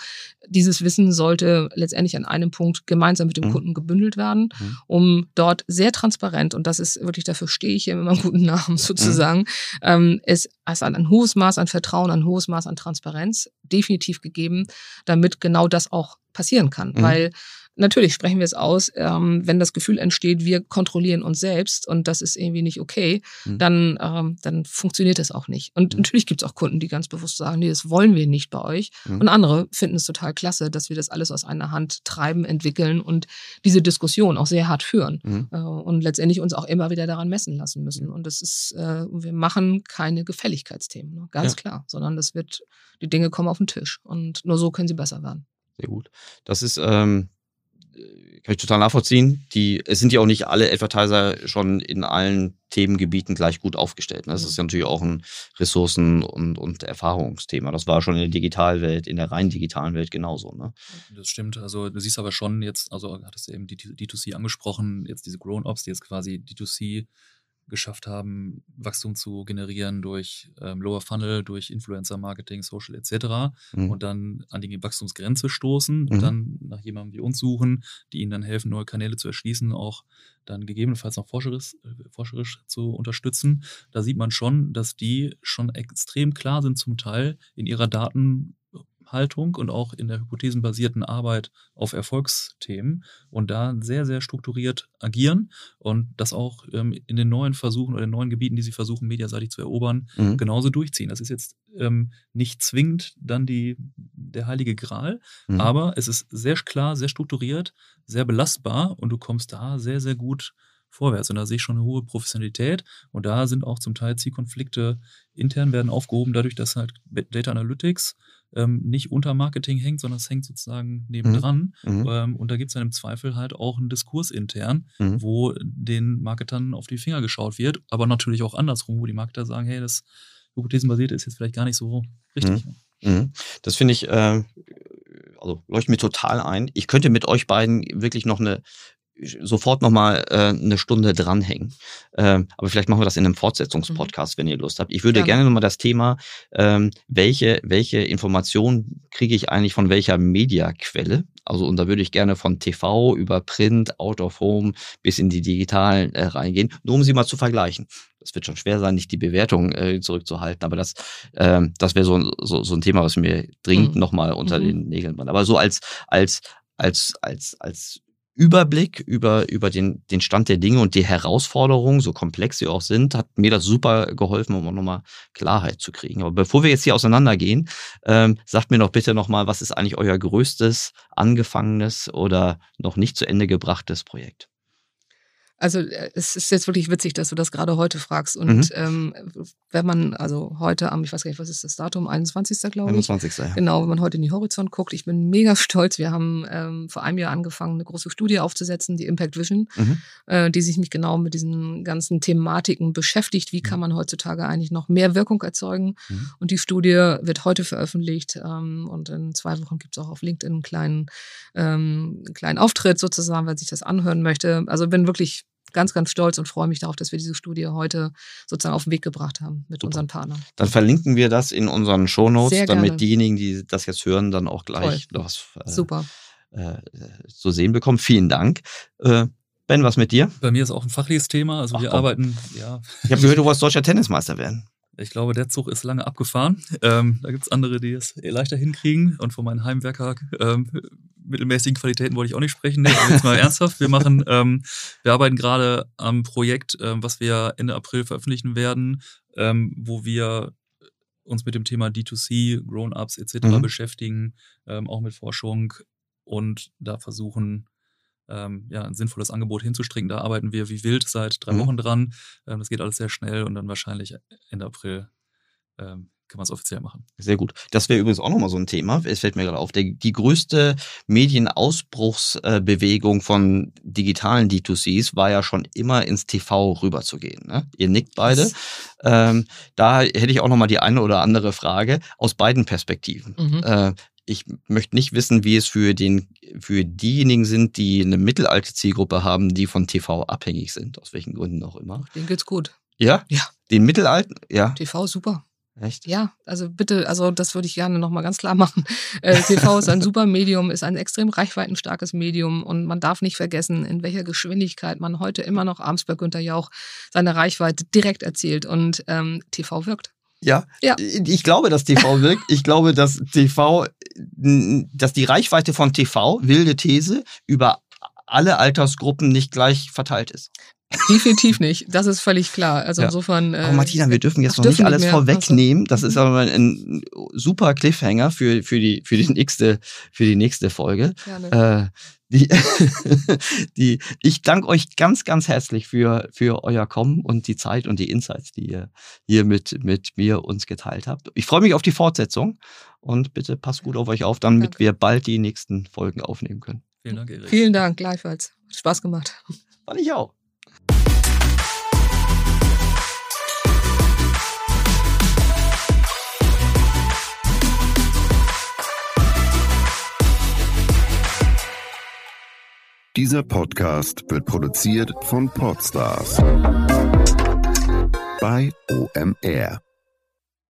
dieses Wissen sollte letztendlich an einem Punkt gemeinsam mit dem mhm. Kunden gebündelt werden, mhm. um dort sehr transparent, und das ist wirklich, dafür stehe ich hier immer einen guten Namen sozusagen, mhm. ähm, ist also ein hohes Maß an Vertrauen, ein hohes Maß an Transparenz definitiv gegeben, damit genau das auch passieren kann. Mhm. Weil Natürlich sprechen wir es aus, ähm, wenn das Gefühl entsteht, wir kontrollieren uns selbst und das ist irgendwie nicht okay, mhm. dann, ähm, dann funktioniert das auch nicht. Und mhm. natürlich gibt es auch Kunden, die ganz bewusst sagen, nee, das wollen wir nicht bei euch. Mhm. Und andere finden es total klasse, dass wir das alles aus einer Hand treiben, entwickeln und diese Diskussion auch sehr hart führen mhm. äh, und letztendlich uns auch immer wieder daran messen lassen müssen. Und das ist, äh, wir machen keine Gefälligkeitsthemen, ne? ganz ja. klar, sondern das wird, die Dinge kommen auf den Tisch und nur so können sie besser werden.
Sehr gut. Das ist ähm, kann ich total nachvollziehen. Die, es sind ja auch nicht alle Advertiser schon in allen Themengebieten gleich gut aufgestellt. Ne? Das ist ja natürlich auch ein Ressourcen- und, und Erfahrungsthema. Das war schon in der Digitalwelt, in der rein digitalen Welt genauso. Ne?
Das stimmt. Also du siehst aber schon jetzt, also hattest du eben die D2C angesprochen, jetzt diese Grown-Ups, die jetzt quasi D2C geschafft haben, Wachstum zu generieren durch ähm, Lower Funnel, durch Influencer-Marketing, Social etc. Mhm. und dann an die Wachstumsgrenze stoßen mhm. und dann nach jemandem wie uns suchen, die ihnen dann helfen, neue Kanäle zu erschließen, auch dann gegebenenfalls noch forscherisch, äh, forscherisch zu unterstützen. Da sieht man schon, dass die schon extrem klar sind zum Teil in ihrer Daten Haltung und auch in der hypothesenbasierten Arbeit auf Erfolgsthemen und da sehr, sehr strukturiert agieren und das auch ähm, in den neuen Versuchen oder den neuen Gebieten, die sie versuchen, mediaseitig zu erobern, mhm. genauso durchziehen. Das ist jetzt ähm, nicht zwingend dann die, der heilige Gral, mhm. aber es ist sehr klar, sehr strukturiert, sehr belastbar und du kommst da sehr, sehr gut vorwärts. Und da sehe ich schon eine hohe Professionalität. Und da sind auch zum Teil Zielkonflikte intern werden aufgehoben, dadurch, dass halt Data Analytics ähm, nicht unter Marketing hängt, sondern es hängt sozusagen nebendran. Mhm. mhm. Ähm, und da gibt es dann im Zweifel halt auch einen Diskurs intern, mhm. wo den Marketern auf die Finger geschaut wird, aber natürlich auch andersrum, wo die Marketer sagen, hey, das Hypothesenbasierte ist jetzt vielleicht gar nicht so richtig.
Mhm. mhm. Das finde ich, äh, also leuchtet mir total ein. Ich könnte mit euch beiden wirklich noch eine sofort nochmal äh, eine Stunde dranhängen. Ähm, aber vielleicht machen wir das in einem Fortsetzungspodcast, mhm. wenn ihr Lust habt. Ich würde ja. gerne nochmal das Thema, ähm, welche, welche Informationen kriege ich eigentlich von welcher Mediaquelle? Also, und da würde ich gerne von TV über Print, Out of Home bis in die digitalen äh, reingehen, nur um sie mal zu vergleichen. Das wird schon schwer sein, nicht die Bewertung äh, zurückzuhalten, aber das, ähm, das wäre so, so, so ein Thema, was mir dringend mhm. nochmal unter mhm. den Nägeln brennt. Aber so als, als, als, als, als Überblick über, über den, den Stand der Dinge und die Herausforderungen, so komplex sie auch sind, hat mir das super geholfen, um auch nochmal Klarheit zu kriegen. Aber bevor wir jetzt hier auseinandergehen, ähm, sagt mir doch bitte nochmal, was ist eigentlich euer größtes, angefangenes oder noch nicht zu Ende gebrachtes Projekt?
Also äh, es ist jetzt wirklich witzig, dass du das gerade heute fragst. Und mhm. ähm, wenn man, also heute am, ich weiß gar nicht, was ist das Datum, 21. glaube ich.
21. Ja.
Genau, wenn man heute in die Horizont guckt. Ich bin mega stolz. Wir haben ähm, vor einem Jahr angefangen, eine große Studie aufzusetzen, die Impact Vision, mhm. äh, die sich mich genau mit diesen ganzen Thematiken beschäftigt. Wie kann mhm. man heutzutage eigentlich noch mehr Wirkung erzeugen? Mhm. Und die Studie wird heute veröffentlicht. Ähm, und in zwei Wochen gibt es auch auf LinkedIn einen kleinen, ähm, einen kleinen Auftritt sozusagen, wer sich das anhören möchte. Also bin wirklich ganz, ganz stolz und freue mich darauf, dass wir diese Studie heute sozusagen auf den Weg gebracht haben mit Super. unseren Partnern.
Dann verlinken wir das in unseren Shownotes, damit diejenigen, die das jetzt hören, dann auch gleich Toll. was
äh, Super.
Äh, zu sehen bekommen. Vielen Dank. Äh, Ben, was mit dir?
Bei mir ist auch ein fachliches Thema. Also Ach, wir komm. arbeiten, ja.
Ich habe gehört, du wolltest deutscher Tennismeister werden.
Ich glaube, der Zug ist lange abgefahren. Ähm, da gibt es andere, die es leichter hinkriegen. Und von meinen Heimwerker ähm, mittelmäßigen Qualitäten wollte ich auch nicht sprechen. Nee, jetzt mal ernsthaft. Wir machen, ähm, wir arbeiten gerade am Projekt, ähm, was wir Ende April veröffentlichen werden, ähm, wo wir uns mit dem Thema D2C, Grown-ups etc. Mhm. beschäftigen, ähm, auch mit Forschung und da versuchen, ähm, ja, ein sinnvolles Angebot hinzustricken. Da arbeiten wir wie wild seit drei mhm. Wochen dran. Ähm, das geht alles sehr schnell und dann wahrscheinlich Ende April ähm, kann man es offiziell machen.
Sehr gut. Das wäre übrigens auch nochmal so ein Thema. Es fällt mir gerade auf. Der, die größte Medienausbruchsbewegung von digitalen D2Cs war ja schon immer ins TV rüberzugehen. Ne? Ihr nickt beide. Ähm, da hätte ich auch nochmal die eine oder andere Frage aus beiden Perspektiven. Mhm. Äh, ich möchte nicht wissen, wie es für, den, für diejenigen sind, die eine mittelalte Zielgruppe haben, die von TV abhängig sind, aus welchen Gründen auch immer.
Denen geht's gut.
Ja?
Ja.
Den mittelalten? Ja.
TV super.
Echt?
Ja, also bitte, also das würde ich gerne nochmal ganz klar machen. Äh, TV ist ein super Medium, ist ein extrem reichweitenstarkes Medium und man darf nicht vergessen, in welcher Geschwindigkeit man heute immer noch abends bei Günter Jauch seine Reichweite direkt erzielt und ähm, TV wirkt.
Ja, ja. Ich glaube, dass TV wirkt. Ich glaube, dass TV, dass die Reichweite von TV, wilde These, über alle Altersgruppen nicht gleich verteilt ist.
Definitiv nicht. Das ist völlig klar. Also ja. insofern.
Äh, aber Martina, wir dürfen jetzt noch nicht alles vorwegnehmen. Das ist aber ein super Cliffhanger für, für, die, für, die, nächste, für die nächste Folge. Gerne. Äh, die, die, ich danke euch ganz, ganz herzlich für, für euer Kommen und die Zeit und die Insights, die ihr hier mit, mit mir uns geteilt habt. Ich freue mich auf die Fortsetzung und bitte passt gut auf euch auf, damit danke. wir bald die nächsten Folgen aufnehmen können.
Vielen Dank, Erik. Vielen Dank, gleichfalls. Hat Spaß gemacht.
Fand ich auch.
Dieser Podcast wird produziert von Podstars bei OMR.